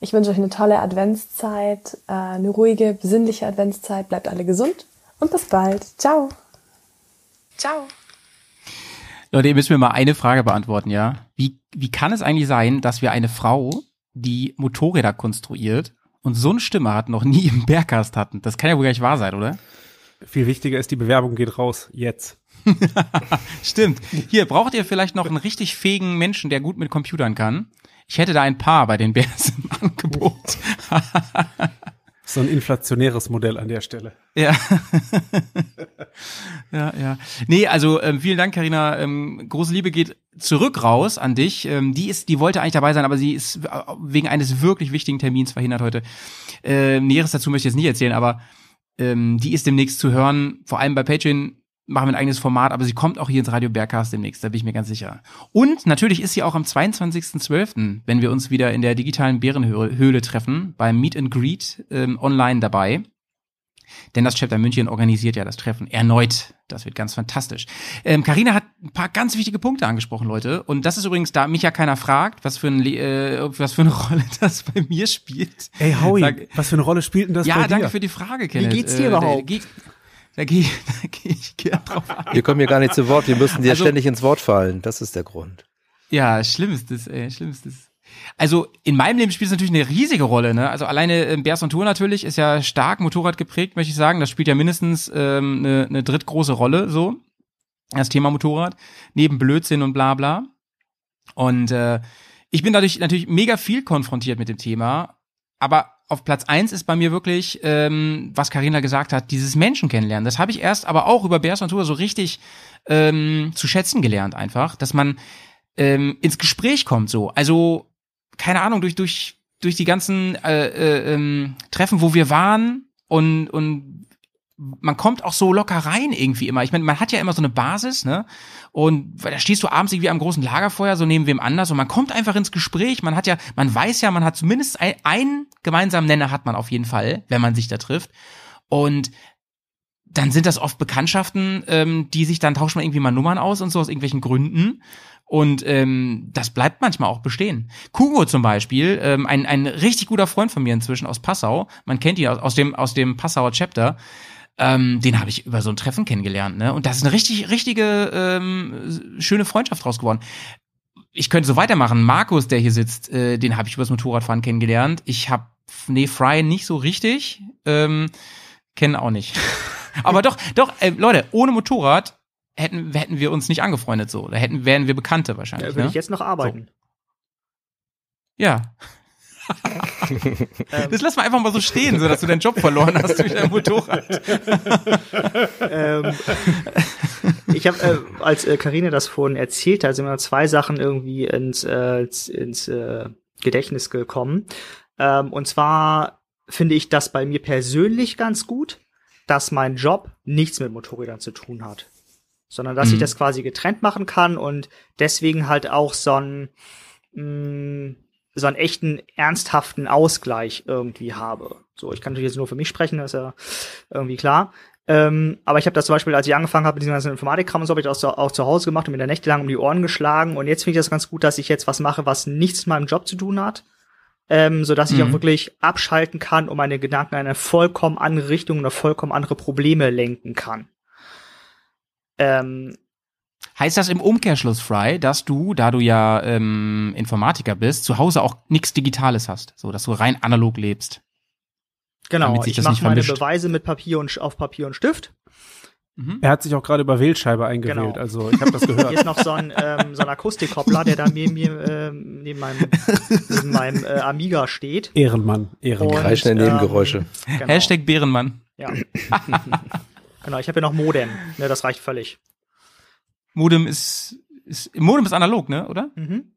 Ich wünsche euch eine tolle Adventszeit, äh, eine ruhige, besinnliche Adventszeit. Bleibt alle gesund und bis bald. Ciao. Ciao. Leute, ihr müsst mir mal eine Frage beantworten, ja? Wie, wie kann es eigentlich sein, dass wir eine Frau, die Motorräder konstruiert, und so eine Stimme hat, noch nie im Bergcast hatten. Das kann ja wohl gar nicht wahr sein, oder? Viel wichtiger ist, die Bewerbung geht raus. Jetzt. Stimmt. Hier, braucht ihr vielleicht noch einen richtig fähigen Menschen, der gut mit Computern kann? Ich hätte da ein paar bei den Bears im Angebot. so ein inflationäres Modell an der Stelle. Ja. ja, ja. Nee, also ähm, vielen Dank, Karina. Ähm, große Liebe geht zurück raus an dich. Ähm, die ist, die wollte eigentlich dabei sein, aber sie ist äh, wegen eines wirklich wichtigen Termins verhindert heute. Ähm, Näheres dazu möchte ich jetzt nicht erzählen, aber ähm, die ist demnächst zu hören, vor allem bei Patreon machen wir ein eigenes Format, aber sie kommt auch hier ins Radio Bergcast demnächst, da bin ich mir ganz sicher. Und natürlich ist sie auch am 22.12., wenn wir uns wieder in der digitalen Bärenhöhle treffen, beim Meet and Greet ähm, online dabei. Denn das Chapter München organisiert ja das Treffen erneut. Das wird ganz fantastisch. Karina ähm, hat ein paar ganz wichtige Punkte angesprochen, Leute. Und das ist übrigens, da mich ja keiner fragt, was für, ein, äh, was für eine Rolle das bei mir spielt. Ey, Howie, Sag, was für eine Rolle spielt denn das ja, bei dir? Ja, danke für die Frage, Kenneth. Wie geht's dir äh, überhaupt? Da gehe da geh ich gern drauf ein. Wir kommen hier gar nicht zu Wort, wir müssen dir Also- ständig ins Wort fallen. Das ist der Grund. Ja, schlimmstes, ey, schlimmstes. Also in meinem Leben spielt es natürlich eine riesige Rolle. Ne? Also alleine ähm, Bears on Tour natürlich ist ja stark Motorrad geprägt, möchte ich sagen. Das spielt ja mindestens ähm, eine, eine drittgroße Rolle so. Das Thema Motorrad. Neben Blödsinn und bla bla. Und äh, ich bin dadurch natürlich mega viel konfrontiert mit dem Thema. Aber auf Platz eins ist bei mir wirklich, ähm, was Karina gesagt hat, dieses Menschen kennenlernen. Das habe ich erst aber auch über Bears on Tour so richtig ähm, zu schätzen gelernt einfach, dass man ähm, ins Gespräch kommt so. Also keine Ahnung durch durch durch die ganzen äh, äh, ähm, Treffen, wo wir waren und und man kommt auch so locker rein irgendwie immer. Ich meine, man hat ja immer so eine Basis, ne? Und da stehst du abends irgendwie am großen Lagerfeuer, so neben wem anders und man kommt einfach ins Gespräch. Man hat ja, man weiß ja, man hat zumindest ein, einen gemeinsamen Nenner hat man auf jeden Fall, wenn man sich da trifft. Und dann sind das oft Bekanntschaften, ähm, die sich dann tauscht man irgendwie mal Nummern aus und so aus irgendwelchen Gründen. Und ähm, das bleibt manchmal auch bestehen. Kugo zum Beispiel, ähm, ein, ein richtig guter Freund von mir inzwischen aus Passau, man kennt ihn aus, aus dem, aus dem Passauer Chapter, ähm, den habe ich über so ein Treffen kennengelernt, ne? Und da ist eine richtig, richtige ähm, schöne Freundschaft draus geworden. Ich könnte so weitermachen. Markus, der hier sitzt, äh, den habe ich übers Motorradfahren kennengelernt. Ich habe nee, Fry nicht so richtig, ähm, kennen auch nicht. Aber doch, doch, äh, Leute, ohne Motorrad hätten, hätten wir uns nicht angefreundet so. Da hätten, wären wir Bekannte wahrscheinlich. Da würde ne? ich jetzt noch arbeiten. Ja. das lass mal einfach mal so stehen, so dass du deinen Job verloren hast durch dein Motorrad. ähm, ich habe, äh, als äh, Karine das vorhin erzählt hat, sind mir zwei Sachen irgendwie ins, äh, ins, ins äh, Gedächtnis gekommen. Ähm, und zwar finde ich das bei mir persönlich ganz gut, dass mein Job nichts mit Motorrädern zu tun hat. Sondern dass ich Mhm. das quasi getrennt machen kann und deswegen halt auch so ein mh, so einen echten, ernsthaften Ausgleich irgendwie habe. So, ich kann natürlich jetzt nur für mich sprechen, das ist ja irgendwie klar. Ähm, aber ich habe das zum Beispiel, als ich angefangen habe mit diesem ganzen Informatikkram und so, habe ich das auch, zu Hause gemacht und mir da nächtelang um die Ohren geschlagen. Und jetzt finde ich das ganz gut, dass ich jetzt was mache, was nichts mit meinem Job zu tun hat. Ähm, so dass ich Mhm. auch wirklich abschalten kann und meine Gedanken in eine vollkommen andere Richtung oder vollkommen andere Probleme lenken kann. Ähm, Heißt das im Umkehrschluss, Fry, dass du, da du ja ähm, Informatiker bist, zu Hause auch nichts Digitales hast, so dass du rein analog lebst? genau, ich mache meine. Beweise mit Papier und auf Papier und Stift. Mhm. Er hat sich auch gerade über Wählscheibe eingewählt, Genau. also ich habe das Hier gehört. ist noch so ein, ähm, so ein Akustikkoppler, der da neben mir, ähm, neben meinem, neben meinem äh, Amiga steht. Ehrenmann, Ehrenmann. Kreischende ähm, Nebengeräusche. Genau. Hashtag Bärenmann. Ja. genau, ich habe ja noch Modem. Ne, das reicht völlig. Modem ist, ist Modem ist analog, ne, oder? Mhm.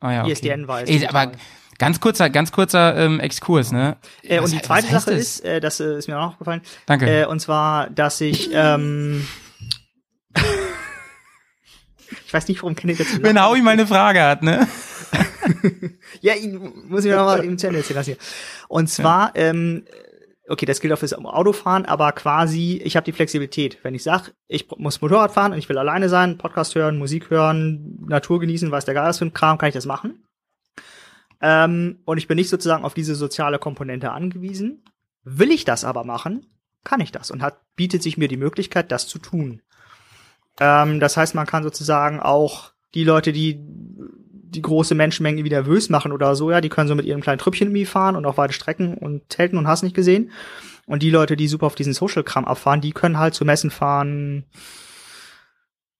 Ah ja, okay. ISDN weiß. Ey, aber ganz kurzer, ganz kurzer ähm, Exkurs, ne? äh, Was und die zweite Sache das? ist, äh, das äh, ist mir auch aufgefallen, Danke. äh, und zwar, dass ich, ähm, ich weiß nicht, warum kenne ich jetzt Wenn Howie mal eine Frage hat, ne? Ja, ich, muss ich mir noch mal eben zu Ende erzählen lassen hier. Und zwar, ähm, okay, das gilt auch fürs Autofahren, aber quasi, ich habe die Flexibilität. Wenn ich sag, ich muss Motorrad fahren und ich will alleine sein, Podcast hören, Musik hören, Natur genießen, weiß der Geist für ein Kram, kann ich das machen. Ähm, und ich bin nicht sozusagen auf diese soziale Komponente angewiesen. Will ich das aber machen, kann ich das und hat, bietet sich mir die Möglichkeit, das zu tun. Ähm, das heißt, man kann sozusagen auch die Leute, die die große Menschenmengen irgendwie nervös machen oder so, ja, die können so mit ihrem kleinen Trüppchen irgendwie fahren und auch weite Strecken und Zelten und hast nicht gesehen. Und die Leute, die super auf diesen Social-Kram abfahren, die können halt zu Messen fahren,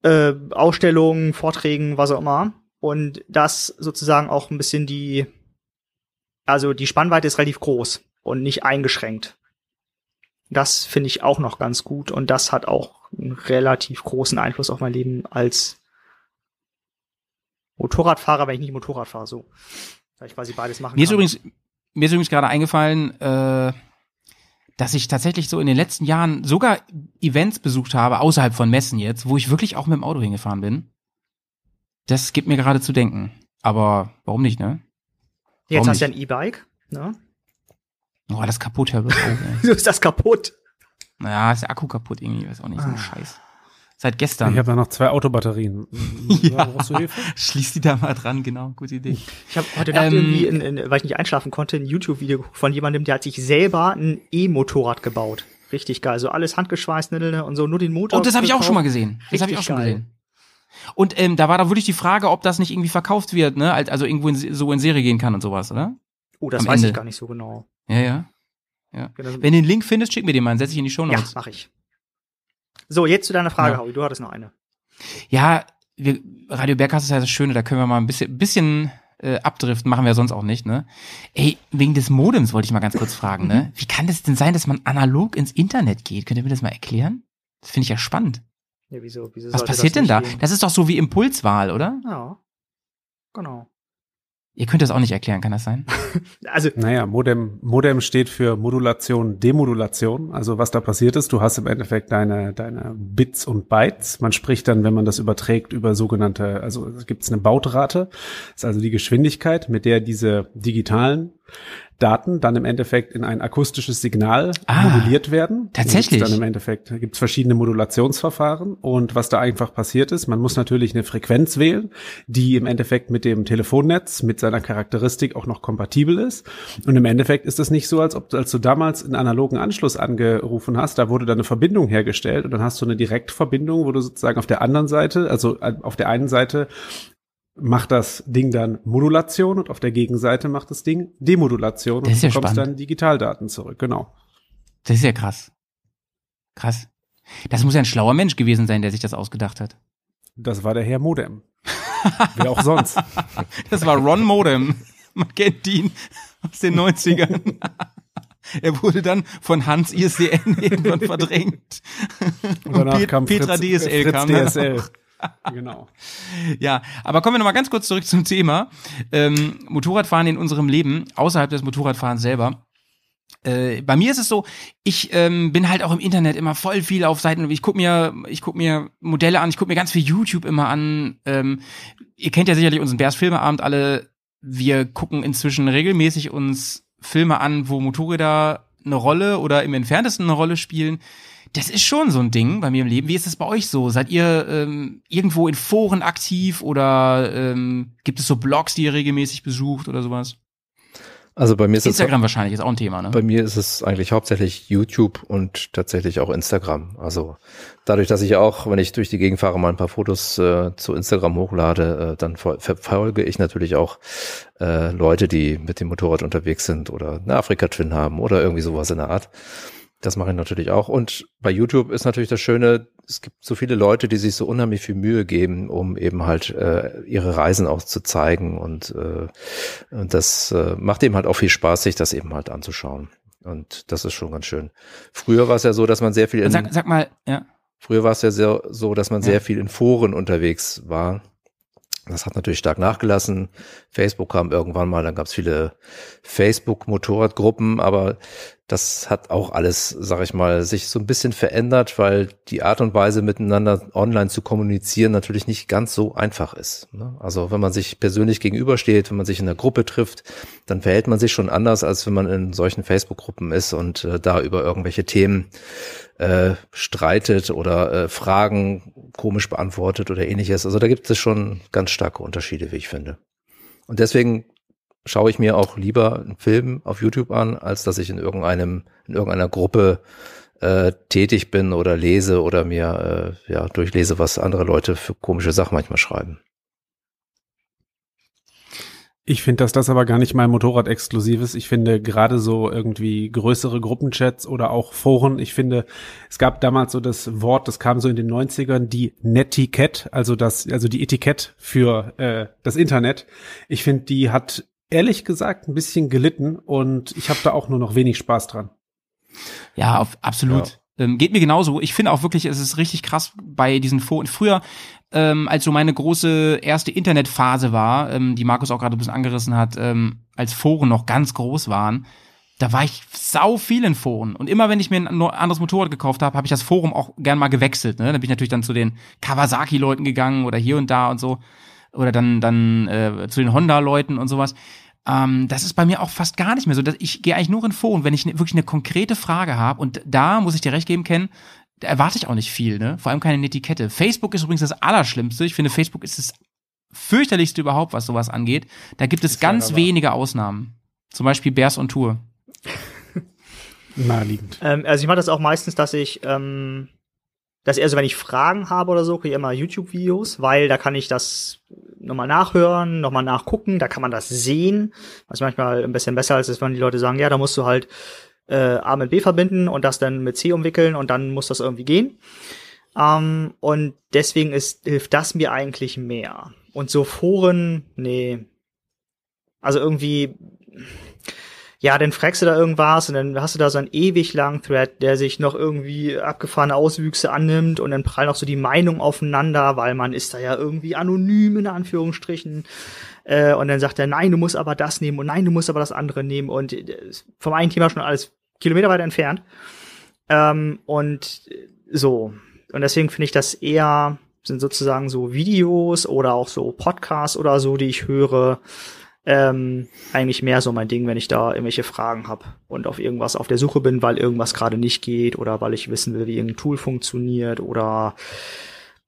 äh, Ausstellungen, Vorträgen, was auch immer. Und das sozusagen auch ein bisschen die, also die Spannweite ist relativ groß und nicht eingeschränkt. Das finde ich auch noch ganz gut und das hat auch einen relativ großen Einfluss auf mein Leben als Motorradfahrer, wenn ich nicht Motorrad fahre, so. Da ich quasi beides machen Mir ist kann. übrigens, mir ist übrigens gerade eingefallen, äh, dass ich tatsächlich so in den letzten Jahren sogar Events besucht habe, außerhalb von Messen jetzt, wo ich wirklich auch mit dem Auto hingefahren bin. Das gibt mir gerade zu denken. Aber warum nicht, ne? Jetzt warum hast du ja ein E-Bike, ne? Oh, das kaputt, Herr. Wieso ist das kaputt? Naja, ist der Akku kaputt irgendwie, weiß auch nicht, so ein Ah. Scheiß. Seit gestern. Ich habe da noch zwei Autobatterien. Ja. Brauchst du Hilfe? Schließ die da mal dran, genau, gute Idee. Ich habe heute Nacht Ähm, irgendwie, in, in, weil ich nicht einschlafen konnte, ein YouTube-Video geguckt von jemandem, der hat sich selber ein E-Motorrad gebaut. Richtig geil. So alles handgeschweißt, ne, ne, ne, und so, nur den Motor. Oh, das habe ich auch schon mal gesehen. Das habe ich auch schon geil. gesehen. Und ähm, da war da wirklich die Frage, ob das nicht irgendwie verkauft wird, ne? Als- Also irgendwo in, so in Serie gehen kann und sowas, oder? Oh, das Am weiß Ende. ich gar nicht so genau. Ja, ja. ja. Genau. Wenn du den Link findest, schick mir den mal, dann setze ich in die Show Ja, Notes. mach ich. So, jetzt zu deiner Frage, Ja. Howie. Du hattest noch eine. Ja, wir, Radio Berghaus ist ja das Schöne, da können wir mal ein bisschen, bisschen äh, abdriften, machen wir sonst auch nicht, ne? Ey, wegen des Modems wollte ich mal ganz kurz fragen, Mhm. ne? Wie kann das denn sein, dass man analog ins Internet geht? Könnt ihr mir das mal erklären? Das finde ich ja spannend. Ja, wieso, wieso Was passiert das denn da? gehen? Das ist doch so wie Impulswahl, oder? Ja. Genau. Ihr könnt das auch nicht erklären, kann das sein? Also, Naja, Modem, Modem steht für Modulation, Demodulation. Also was da passiert ist, du hast im Endeffekt deine, deine Bits und Bytes. Man spricht dann, wenn man das überträgt, über sogenannte, also es gibt eine Bautrate. Das ist also die Geschwindigkeit, mit der diese digitalen Daten dann im Endeffekt in ein akustisches Signal Ah, moduliert werden. tatsächlich? Dann im Endeffekt gibt es verschiedene Modulationsverfahren und was da einfach passiert ist, man muss natürlich eine Frequenz wählen, die im Endeffekt mit dem Telefonnetz, mit seiner Charakteristik auch noch kompatibel ist. Und im Endeffekt ist es nicht so, als ob als du damals einen analogen Anschluss angerufen hast, da wurde dann eine Verbindung hergestellt und dann hast du eine Direktverbindung, wo du sozusagen auf der anderen Seite, also äh, auf der einen Seite macht das Ding dann Modulation und auf der Gegenseite macht das Ding Demodulation Das und du bekommst spannend. dann Digitaldaten zurück. Genau. Das ist ja krass. Krass. Das muss ja ein schlauer Mensch gewesen sein, der sich das ausgedacht hat. Das war der Herr Modem. Wer auch sonst. Das war Ron Modem. Man kennt ihn aus den 90ern. Er wurde dann von Hans ISDN irgendwann verdrängt. Und danach Pet- kam Petra Fritz, DSL Fritz kam DSL. genau. Ja, aber kommen wir noch mal ganz kurz zurück zum Thema. Ähm, Motorradfahren in unserem Leben, außerhalb des Motorradfahrens selber. Äh, bei mir ist es so, ich ähm, bin halt auch im Internet immer voll viel auf Seiten. Ich guck mir, ich guck mir Modelle an, ich guck mir ganz viel YouTube immer an. Ähm, ihr kennt ja sicherlich unseren Bärs Filmeabend alle. Wir gucken inzwischen regelmäßig uns Filme an, wo Motorräder eine Rolle oder im entferntesten eine Rolle spielen. Das ist schon so ein Ding bei mir im Leben. Wie ist es bei euch so? Seid ihr ähm, irgendwo in Foren aktiv oder ähm, gibt es so Blogs, die ihr regelmäßig besucht oder sowas? Also bei mir ist es Instagram wahrscheinlich ist auch ein Thema, ne? Bei mir ist es eigentlich hauptsächlich YouTube und tatsächlich auch Instagram. Also dadurch, dass ich auch, wenn ich durch die Gegend fahre, mal ein paar Fotos äh, zu Instagram hochlade, äh, dann ver- verfolge ich natürlich auch äh, Leute, die mit dem Motorrad unterwegs sind oder eine Afrika-Twin haben oder irgendwie sowas in der Art. Das mache ich natürlich auch. Und bei YouTube ist natürlich das Schöne, es gibt so viele Leute, die sich so unheimlich viel Mühe geben, um eben halt äh, ihre Reisen auch zu zeigen. Und, äh, und das äh, macht eben halt auch viel Spaß, sich das eben halt anzuschauen. Und das ist schon ganz schön. Früher war es ja so, dass man sehr viel in, Sag, sag mal, ja. früher war es ja sehr, so, dass man Ja. sehr viel in Foren unterwegs war. Das hat natürlich stark nachgelassen. Facebook kam irgendwann mal, dann gab es viele Facebook-Motorradgruppen, aber das hat auch alles, sag ich mal, sich so ein bisschen verändert, weil die Art und Weise miteinander online zu kommunizieren natürlich nicht ganz so einfach ist. ne? Also wenn man sich persönlich gegenübersteht, wenn man sich in einer Gruppe trifft, dann verhält man sich schon anders, als wenn man in solchen Facebook-Gruppen ist und äh, da über irgendwelche Themen äh, streitet oder äh, Fragen komisch beantwortet oder ähnliches. Also da gibt es schon ganz starke Unterschiede, wie ich finde. Und deswegen schaue ich mir auch lieber einen Film auf YouTube an, als dass ich in irgendeinem, in irgendeiner Gruppe äh, tätig bin oder lese oder mir äh, ja durchlese, was andere Leute für komische Sachen manchmal schreiben. Ich finde, dass das aber gar nicht mein Motorrad exklusiv ist. Ich finde gerade so irgendwie größere Gruppenchats oder auch Foren. Ich finde, es gab damals so das Wort, das kam so in den 90ern, die Netiquette, also das, also die Etikett für äh, das Internet. Ich finde, die hat ehrlich gesagt ein bisschen gelitten und ich habe da auch nur noch wenig Spaß dran. Ja, auf, absolut. Ähm, geht mir genauso. Ich finde auch wirklich, es ist richtig krass bei diesen Foren. Früher, ähm, als so meine große erste Internetphase war, ähm, die Markus auch gerade ein bisschen angerissen hat, ähm, als Foren noch ganz groß waren, da war ich sau viel in Foren. Und immer wenn ich mir ein anderes Motorrad gekauft habe, habe ich das Forum auch gern mal gewechselt. Ne? Dann bin ich natürlich dann zu den Kawasaki-Leuten gegangen oder hier und da und so. Oder dann, dann äh, zu den Honda-Leuten und sowas. Ähm, das ist bei mir auch fast gar nicht mehr so. Dass ich gehe eigentlich nur in Foren, wenn ich ne, wirklich eine konkrete Frage habe. Und da muss ich dir recht geben, Ken, da erwarte ich auch nicht viel, ne? Vor allem keine Netiquette. Facebook ist übrigens das Allerschlimmste. Ich finde, Facebook ist das fürchterlichste überhaupt, was sowas angeht. Da gibt es ganz leider wahr. wenige Ausnahmen. Zum Beispiel Bears on Tour. Naheliegend. Ähm, also ich mache das auch meistens, dass ich, ähm, das ist eher so, wenn ich Fragen habe oder so, kriege ich immer YouTube-Videos, weil da kann ich das nochmal nachhören, nochmal nachgucken, da kann man das sehen, was manchmal ein bisschen besser ist, wenn die Leute sagen, ja, da musst du halt äh, A mit B verbinden und das dann mit C umwickeln und dann muss das irgendwie gehen. Ähm, und deswegen ist, hilft das mir eigentlich mehr. Und so Foren, nee. Also irgendwie, ja, dann fragst du da irgendwas und dann hast du da so einen ewig langen Thread, der sich noch irgendwie abgefahrene Auswüchse annimmt und dann prallen auch so die Meinungen aufeinander, weil man ist da ja irgendwie anonym in Anführungsstrichen. Äh, und dann sagt er, nein, du musst aber das nehmen und nein, du musst aber das andere nehmen und äh, vom einen Thema schon alles Kilometer weit entfernt. Ähm, und so. Und deswegen finde ich das eher, sind sozusagen so Videos oder auch so Podcasts oder so, die ich höre, ähm, eigentlich mehr so mein Ding, wenn ich da irgendwelche Fragen habe und auf irgendwas auf der Suche bin, weil irgendwas gerade nicht geht oder weil ich wissen will, wie irgendein Tool funktioniert oder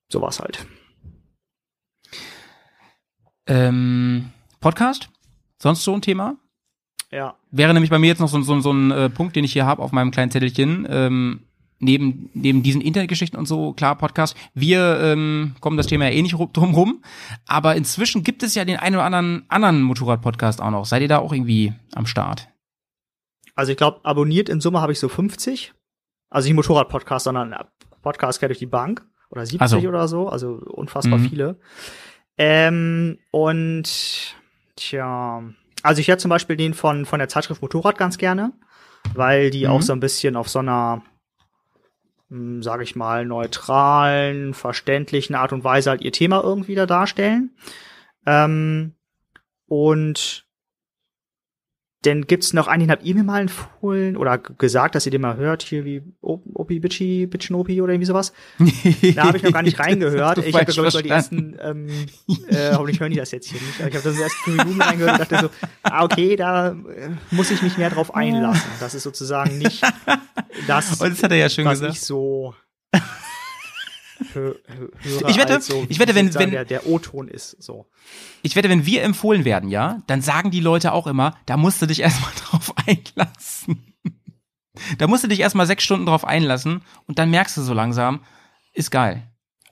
sowas halt. Ähm, Podcast? Sonst so ein Thema? Ja. Wäre nämlich bei mir jetzt noch so, so, so ein äh, Punkt, den ich hier habe auf meinem kleinen Zettelchen. Ähm, neben, neben diesen Internetgeschichten und so, klar, Podcast, wir ähm, kommen das Thema ja eh nicht ru- drum rum. Aber inzwischen gibt es ja den einen oder anderen anderen Motorrad-Podcast auch noch. Seid ihr da auch irgendwie am Start? Also ich glaube, abonniert in Summe habe ich so 50. Also nicht Motorrad-Podcast, sondern Podcast quer durch die Bank. Oder 70 Ach so. oder so. Also unfassbar Mhm. viele. Ähm, und tja, also ich hätte zum Beispiel den von, von der Zeitschrift Motorrad ganz gerne, weil die Mhm. auch so ein bisschen auf so einer, sage ich mal, neutralen, verständlichen Art und Weise halt ihr Thema irgendwie da darstellen. Ähm, und dann gibt's noch einen, den habt ihr mir mal empfohlen oder gesagt, dass ihr den mal hört, hier wie Opi Bitchi, Bitchnopi oder irgendwie sowas. Da habe ich noch gar nicht reingehört. Ich habe, glaube ich, so die ersten, ähm, äh, hoffentlich hören die das jetzt hier nicht, ich habe das erst fünf Minuten reingehört und dachte so, ah, okay, da äh, muss ich mich mehr drauf einlassen. Das ist sozusagen nicht das, Und das hat er ja schon was gesagt. ich so hö- Ich wette- als so, ich wette, wenn- wenn- der, der O-Ton ist, so. Ich wette, wenn wir empfohlen werden, ja, dann sagen die Leute auch immer, da musst du dich erstmal drauf einlassen. Da musst du dich erstmal sechs Stunden drauf einlassen und dann merkst du so langsam, ist geil.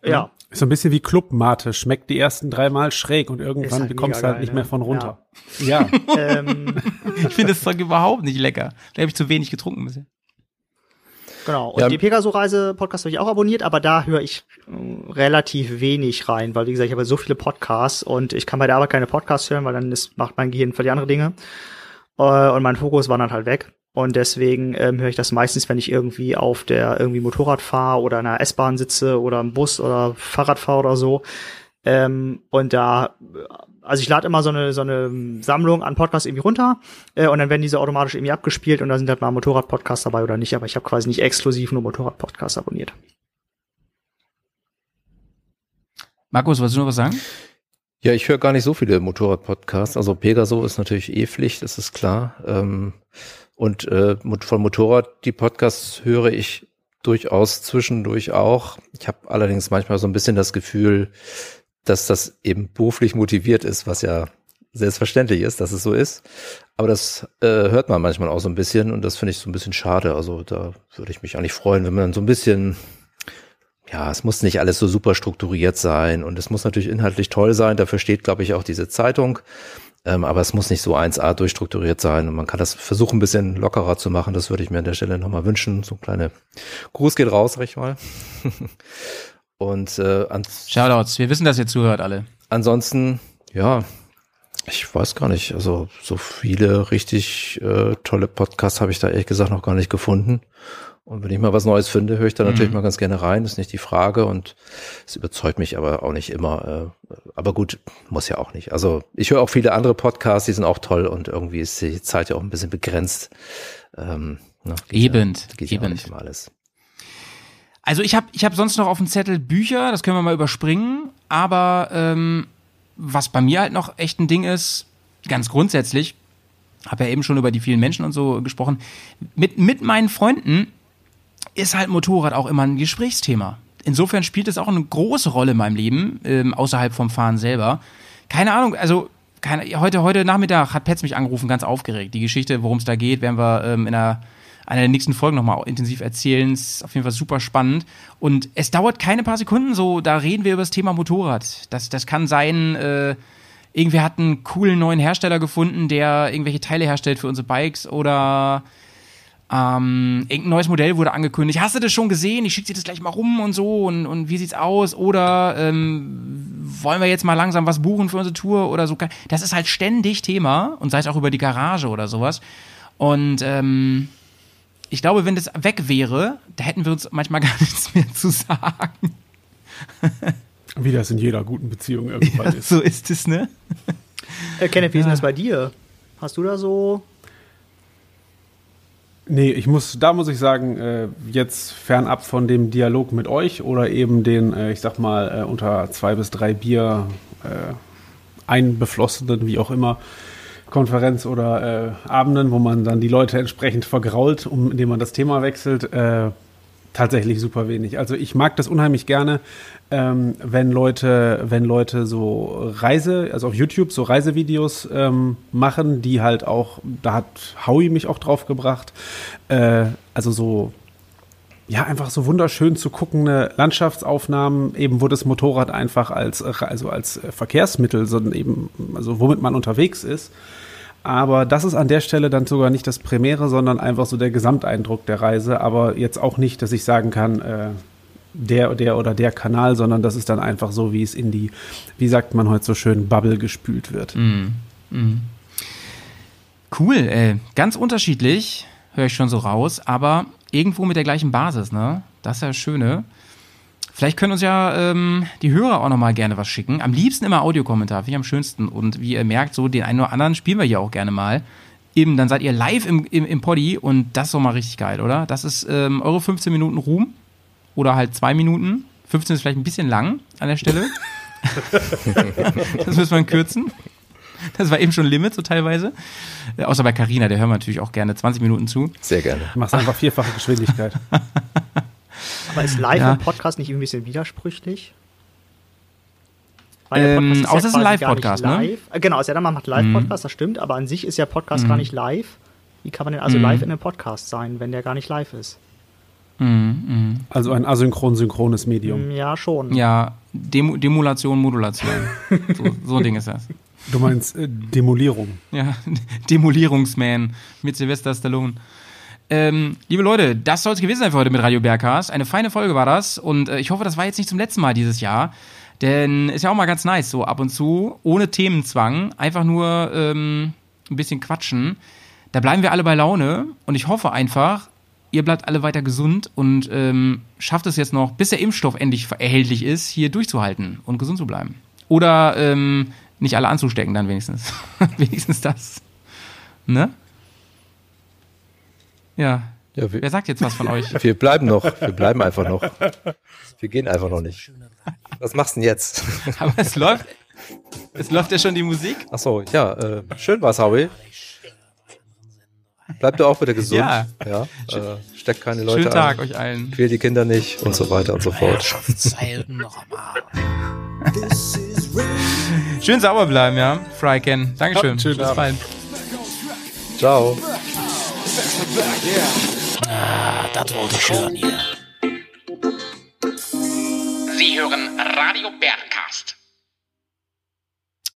Ja, So ein bisschen wie Clubmate, schmeckt die ersten dreimal schräg und Ist irgendwann halt bekommst du halt nicht geil, mehr ne? von runter. Ja. ähm, Ich finde das Zeug überhaupt nicht lecker. Da habe ich zu wenig getrunken bisher. Genau. Und Ja. die Pegaso-Reise-Podcast habe ich auch abonniert, aber da höre ich äh, relativ wenig rein, weil wie gesagt, ich habe so viele Podcasts und ich kann bei der Arbeit keine Podcasts hören, weil dann ist, macht mein Gehirn völlig andere Dinge. Äh, und mein Fokus wandert halt weg. Und deswegen ähm, höre ich das meistens, wenn ich irgendwie auf der irgendwie Motorrad fahre oder in einer S-Bahn sitze oder im Bus oder Fahrrad fahre oder so. Ähm, und da, also ich lade immer so eine, so eine Sammlung an Podcasts irgendwie runter äh, und dann werden diese automatisch irgendwie abgespielt und da sind halt mal Motorrad-Podcasts dabei oder nicht, aber ich habe quasi nicht exklusiv nur Motorrad-Podcasts abonniert. Markus, wolltest du noch was sagen? Ja, ich höre gar nicht so viele Motorrad-Podcasts. Also Pegaso ist natürlich eh Pflicht, das ist klar. Ähm, und äh, von Motorrad, die Podcasts höre ich durchaus zwischendurch auch. Ich habe allerdings manchmal so ein bisschen das Gefühl, dass das eben beruflich motiviert ist, was ja selbstverständlich ist, dass es so ist. Aber das äh, hört man manchmal auch so ein bisschen und das finde ich so ein bisschen schade. Also da würde ich mich eigentlich freuen, wenn man so ein bisschen ja, es muss nicht alles so super strukturiert sein und es muss natürlich inhaltlich toll sein. Dafür steht, glaube ich, auch diese Zeitung. Ähm, aber es muss nicht so 1A durchstrukturiert sein und man kann das versuchen, ein bisschen lockerer zu machen. Das würde ich mir an der Stelle nochmal wünschen. So ein kleiner Gruß geht raus, ich mal. und äh, Shoutouts, wir wissen, dass ihr zuhört alle. ansonsten, ja, ich weiß gar nicht. Also so viele richtig äh, tolle Podcasts habe ich da ehrlich gesagt noch gar nicht gefunden. Und wenn ich mal was Neues finde, höre ich da natürlich mal ganz gerne rein. Das ist nicht die Frage und es überzeugt mich aber auch nicht immer. Äh, aber gut, muss ja auch nicht. Also ich höre auch viele andere Podcasts, die sind auch toll und irgendwie ist die Zeit ja auch ein bisschen begrenzt. Ähm, ne, geht Eben, ja, eben. nicht immer alles. Also ich habe ich hab sonst noch auf dem Zettel Bücher, das können wir mal überspringen, aber ähm, was bei mir halt noch echt ein Ding ist, ganz grundsätzlich, habe ja eben schon über die vielen Menschen und so gesprochen, mit, mit meinen Freunden ist halt Motorrad auch immer ein Gesprächsthema. Insofern spielt es auch eine große Rolle in meinem Leben, ähm, außerhalb vom Fahren selber. Keine Ahnung, also keine, heute, heute Nachmittag hat Petz mich angerufen, ganz aufgeregt. Die Geschichte, worum es da geht, werden wir ähm, in einer einer der nächsten Folgen nochmal intensiv erzählen. Ist auf jeden Fall super spannend. Und es dauert keine paar Sekunden so, da reden wir über das Thema Motorrad. Das, das kann sein, äh, irgendwer hat einen coolen neuen Hersteller gefunden, der irgendwelche Teile herstellt für unsere Bikes oder ähm, irgendein neues Modell wurde angekündigt. Hast du das schon gesehen? Ich schicke dir das gleich mal rum und so und, und wie sieht's aus? Oder ähm, wollen wir jetzt mal langsam was buchen für unsere Tour oder so? Das ist halt ständig Thema und sei es auch über die Garage oder sowas. Und ähm, ich glaube, wenn das weg wäre, da hätten wir uns manchmal gar nichts mehr zu sagen. Wie das in jeder guten Beziehung irgendwann Ja, ist. so ist es, ne? Äh, Kenneth, wie ist denn das bei dir? Hast du da so Nee, ich muss, da muss ich sagen, äh, jetzt fernab von dem Dialog mit euch oder eben den, äh, ich sag mal, äh, unter zwei bis drei Bier äh, einbeflossenen, wie auch immer, Konferenz oder äh, Abenden, wo man dann die Leute entsprechend vergrault, um, indem man das Thema wechselt, äh, tatsächlich super wenig. Also ich mag das unheimlich gerne, ähm, wenn Leute, wenn Leute so Reise, also auf YouTube so Reisevideos ähm, machen, die halt auch, da hat Howie mich auch drauf gebracht, äh, also so ja, einfach so wunderschön zu guckende Landschaftsaufnahmen, eben wo das Motorrad einfach als, also als Verkehrsmittel, sondern eben, also womit man unterwegs ist. Aber das ist an der Stelle dann sogar nicht das Primäre, sondern einfach so der Gesamteindruck der Reise. Aber jetzt auch nicht, dass ich sagen kann, äh, der, der oder der Kanal, sondern das ist dann einfach so, wie es in die, wie sagt man heute so schön, Bubble gespült wird. Cool, ey. Ganz unterschiedlich, höre ich schon so raus, aber irgendwo mit der gleichen Basis, ne? Das ist ja das Schöne. Vielleicht können uns ja ähm, die Hörer auch nochmal gerne was schicken. Am liebsten immer Audiokommentar, finde ich am schönsten. Und wie ihr merkt, so den einen oder anderen spielen wir hier auch gerne mal. Eben, dann seid ihr live im, im, im Poddy und das ist doch mal richtig geil, oder? Das ist ähm, eure 15 Minuten Ruhm. Oder halt zwei Minuten. 15 ist vielleicht ein bisschen lang an der Stelle. das müssen wir kürzen. Das war eben schon Limit, so teilweise. Äh, außer bei Carina, der hören wir natürlich auch gerne 20 Minuten zu. Sehr gerne. Du machst einfach vierfache Geschwindigkeit. Aber ist live Ja. im Podcast nicht irgendwie ein bisschen widersprüchlich? Weil der Ähm, Podcast außer es ist ein Live-Podcast, ne? live. Äh, Genau, also ja, man macht Live-Podcast, das stimmt, aber an sich ist ja Podcast gar nicht live. Wie kann man denn also live in einem Podcast sein, wenn der gar nicht live ist? Also ein asynchron-synchrones Medium. Hm, Ja, schon. Ja, Demo Demulation, Modulation. So, so ein Ding ist das. Du meinst äh, Demolierung. Ja, Demolierungsman mit Sylvester Stallone. Ähm, liebe Leute, das soll es gewesen sein für heute mit Radio Bergcast. Eine feine Folge war das und äh, ich hoffe, das war jetzt nicht zum letzten Mal dieses Jahr. Denn ist ja auch mal ganz nice, so ab und zu, ohne Themenzwang, einfach nur ähm, ein bisschen quatschen. Da bleiben wir alle bei Laune und ich hoffe einfach, ihr bleibt alle weiter gesund und ähm, schafft es jetzt noch, bis der Impfstoff endlich erhältlich ist, hier durchzuhalten und gesund zu bleiben. Oder ähm, nicht alle anzustecken dann wenigstens. wenigstens das. Ne? Ja. Ja, wir, Wer sagt jetzt was von euch? wir bleiben noch. Wir bleiben einfach noch. Wir gehen einfach noch nicht. Was machst du denn jetzt? Aber es läuft. Es läuft ja schon die Musik. Ach so, ja, äh, schön war's, Howie. Bleib du auch bitte gesund. Ja. ja äh, steck keine Leute Schönen Tag an. euch allen. Quäl die Kinder nicht und so weiter und so fort. Noch einmal. This is. Schön sauber bleiben, ja. Fryken. Dankeschön. Bis bald. Ciao. Ah, das wollte ich hören hier. Sie hören Radio Bergcast.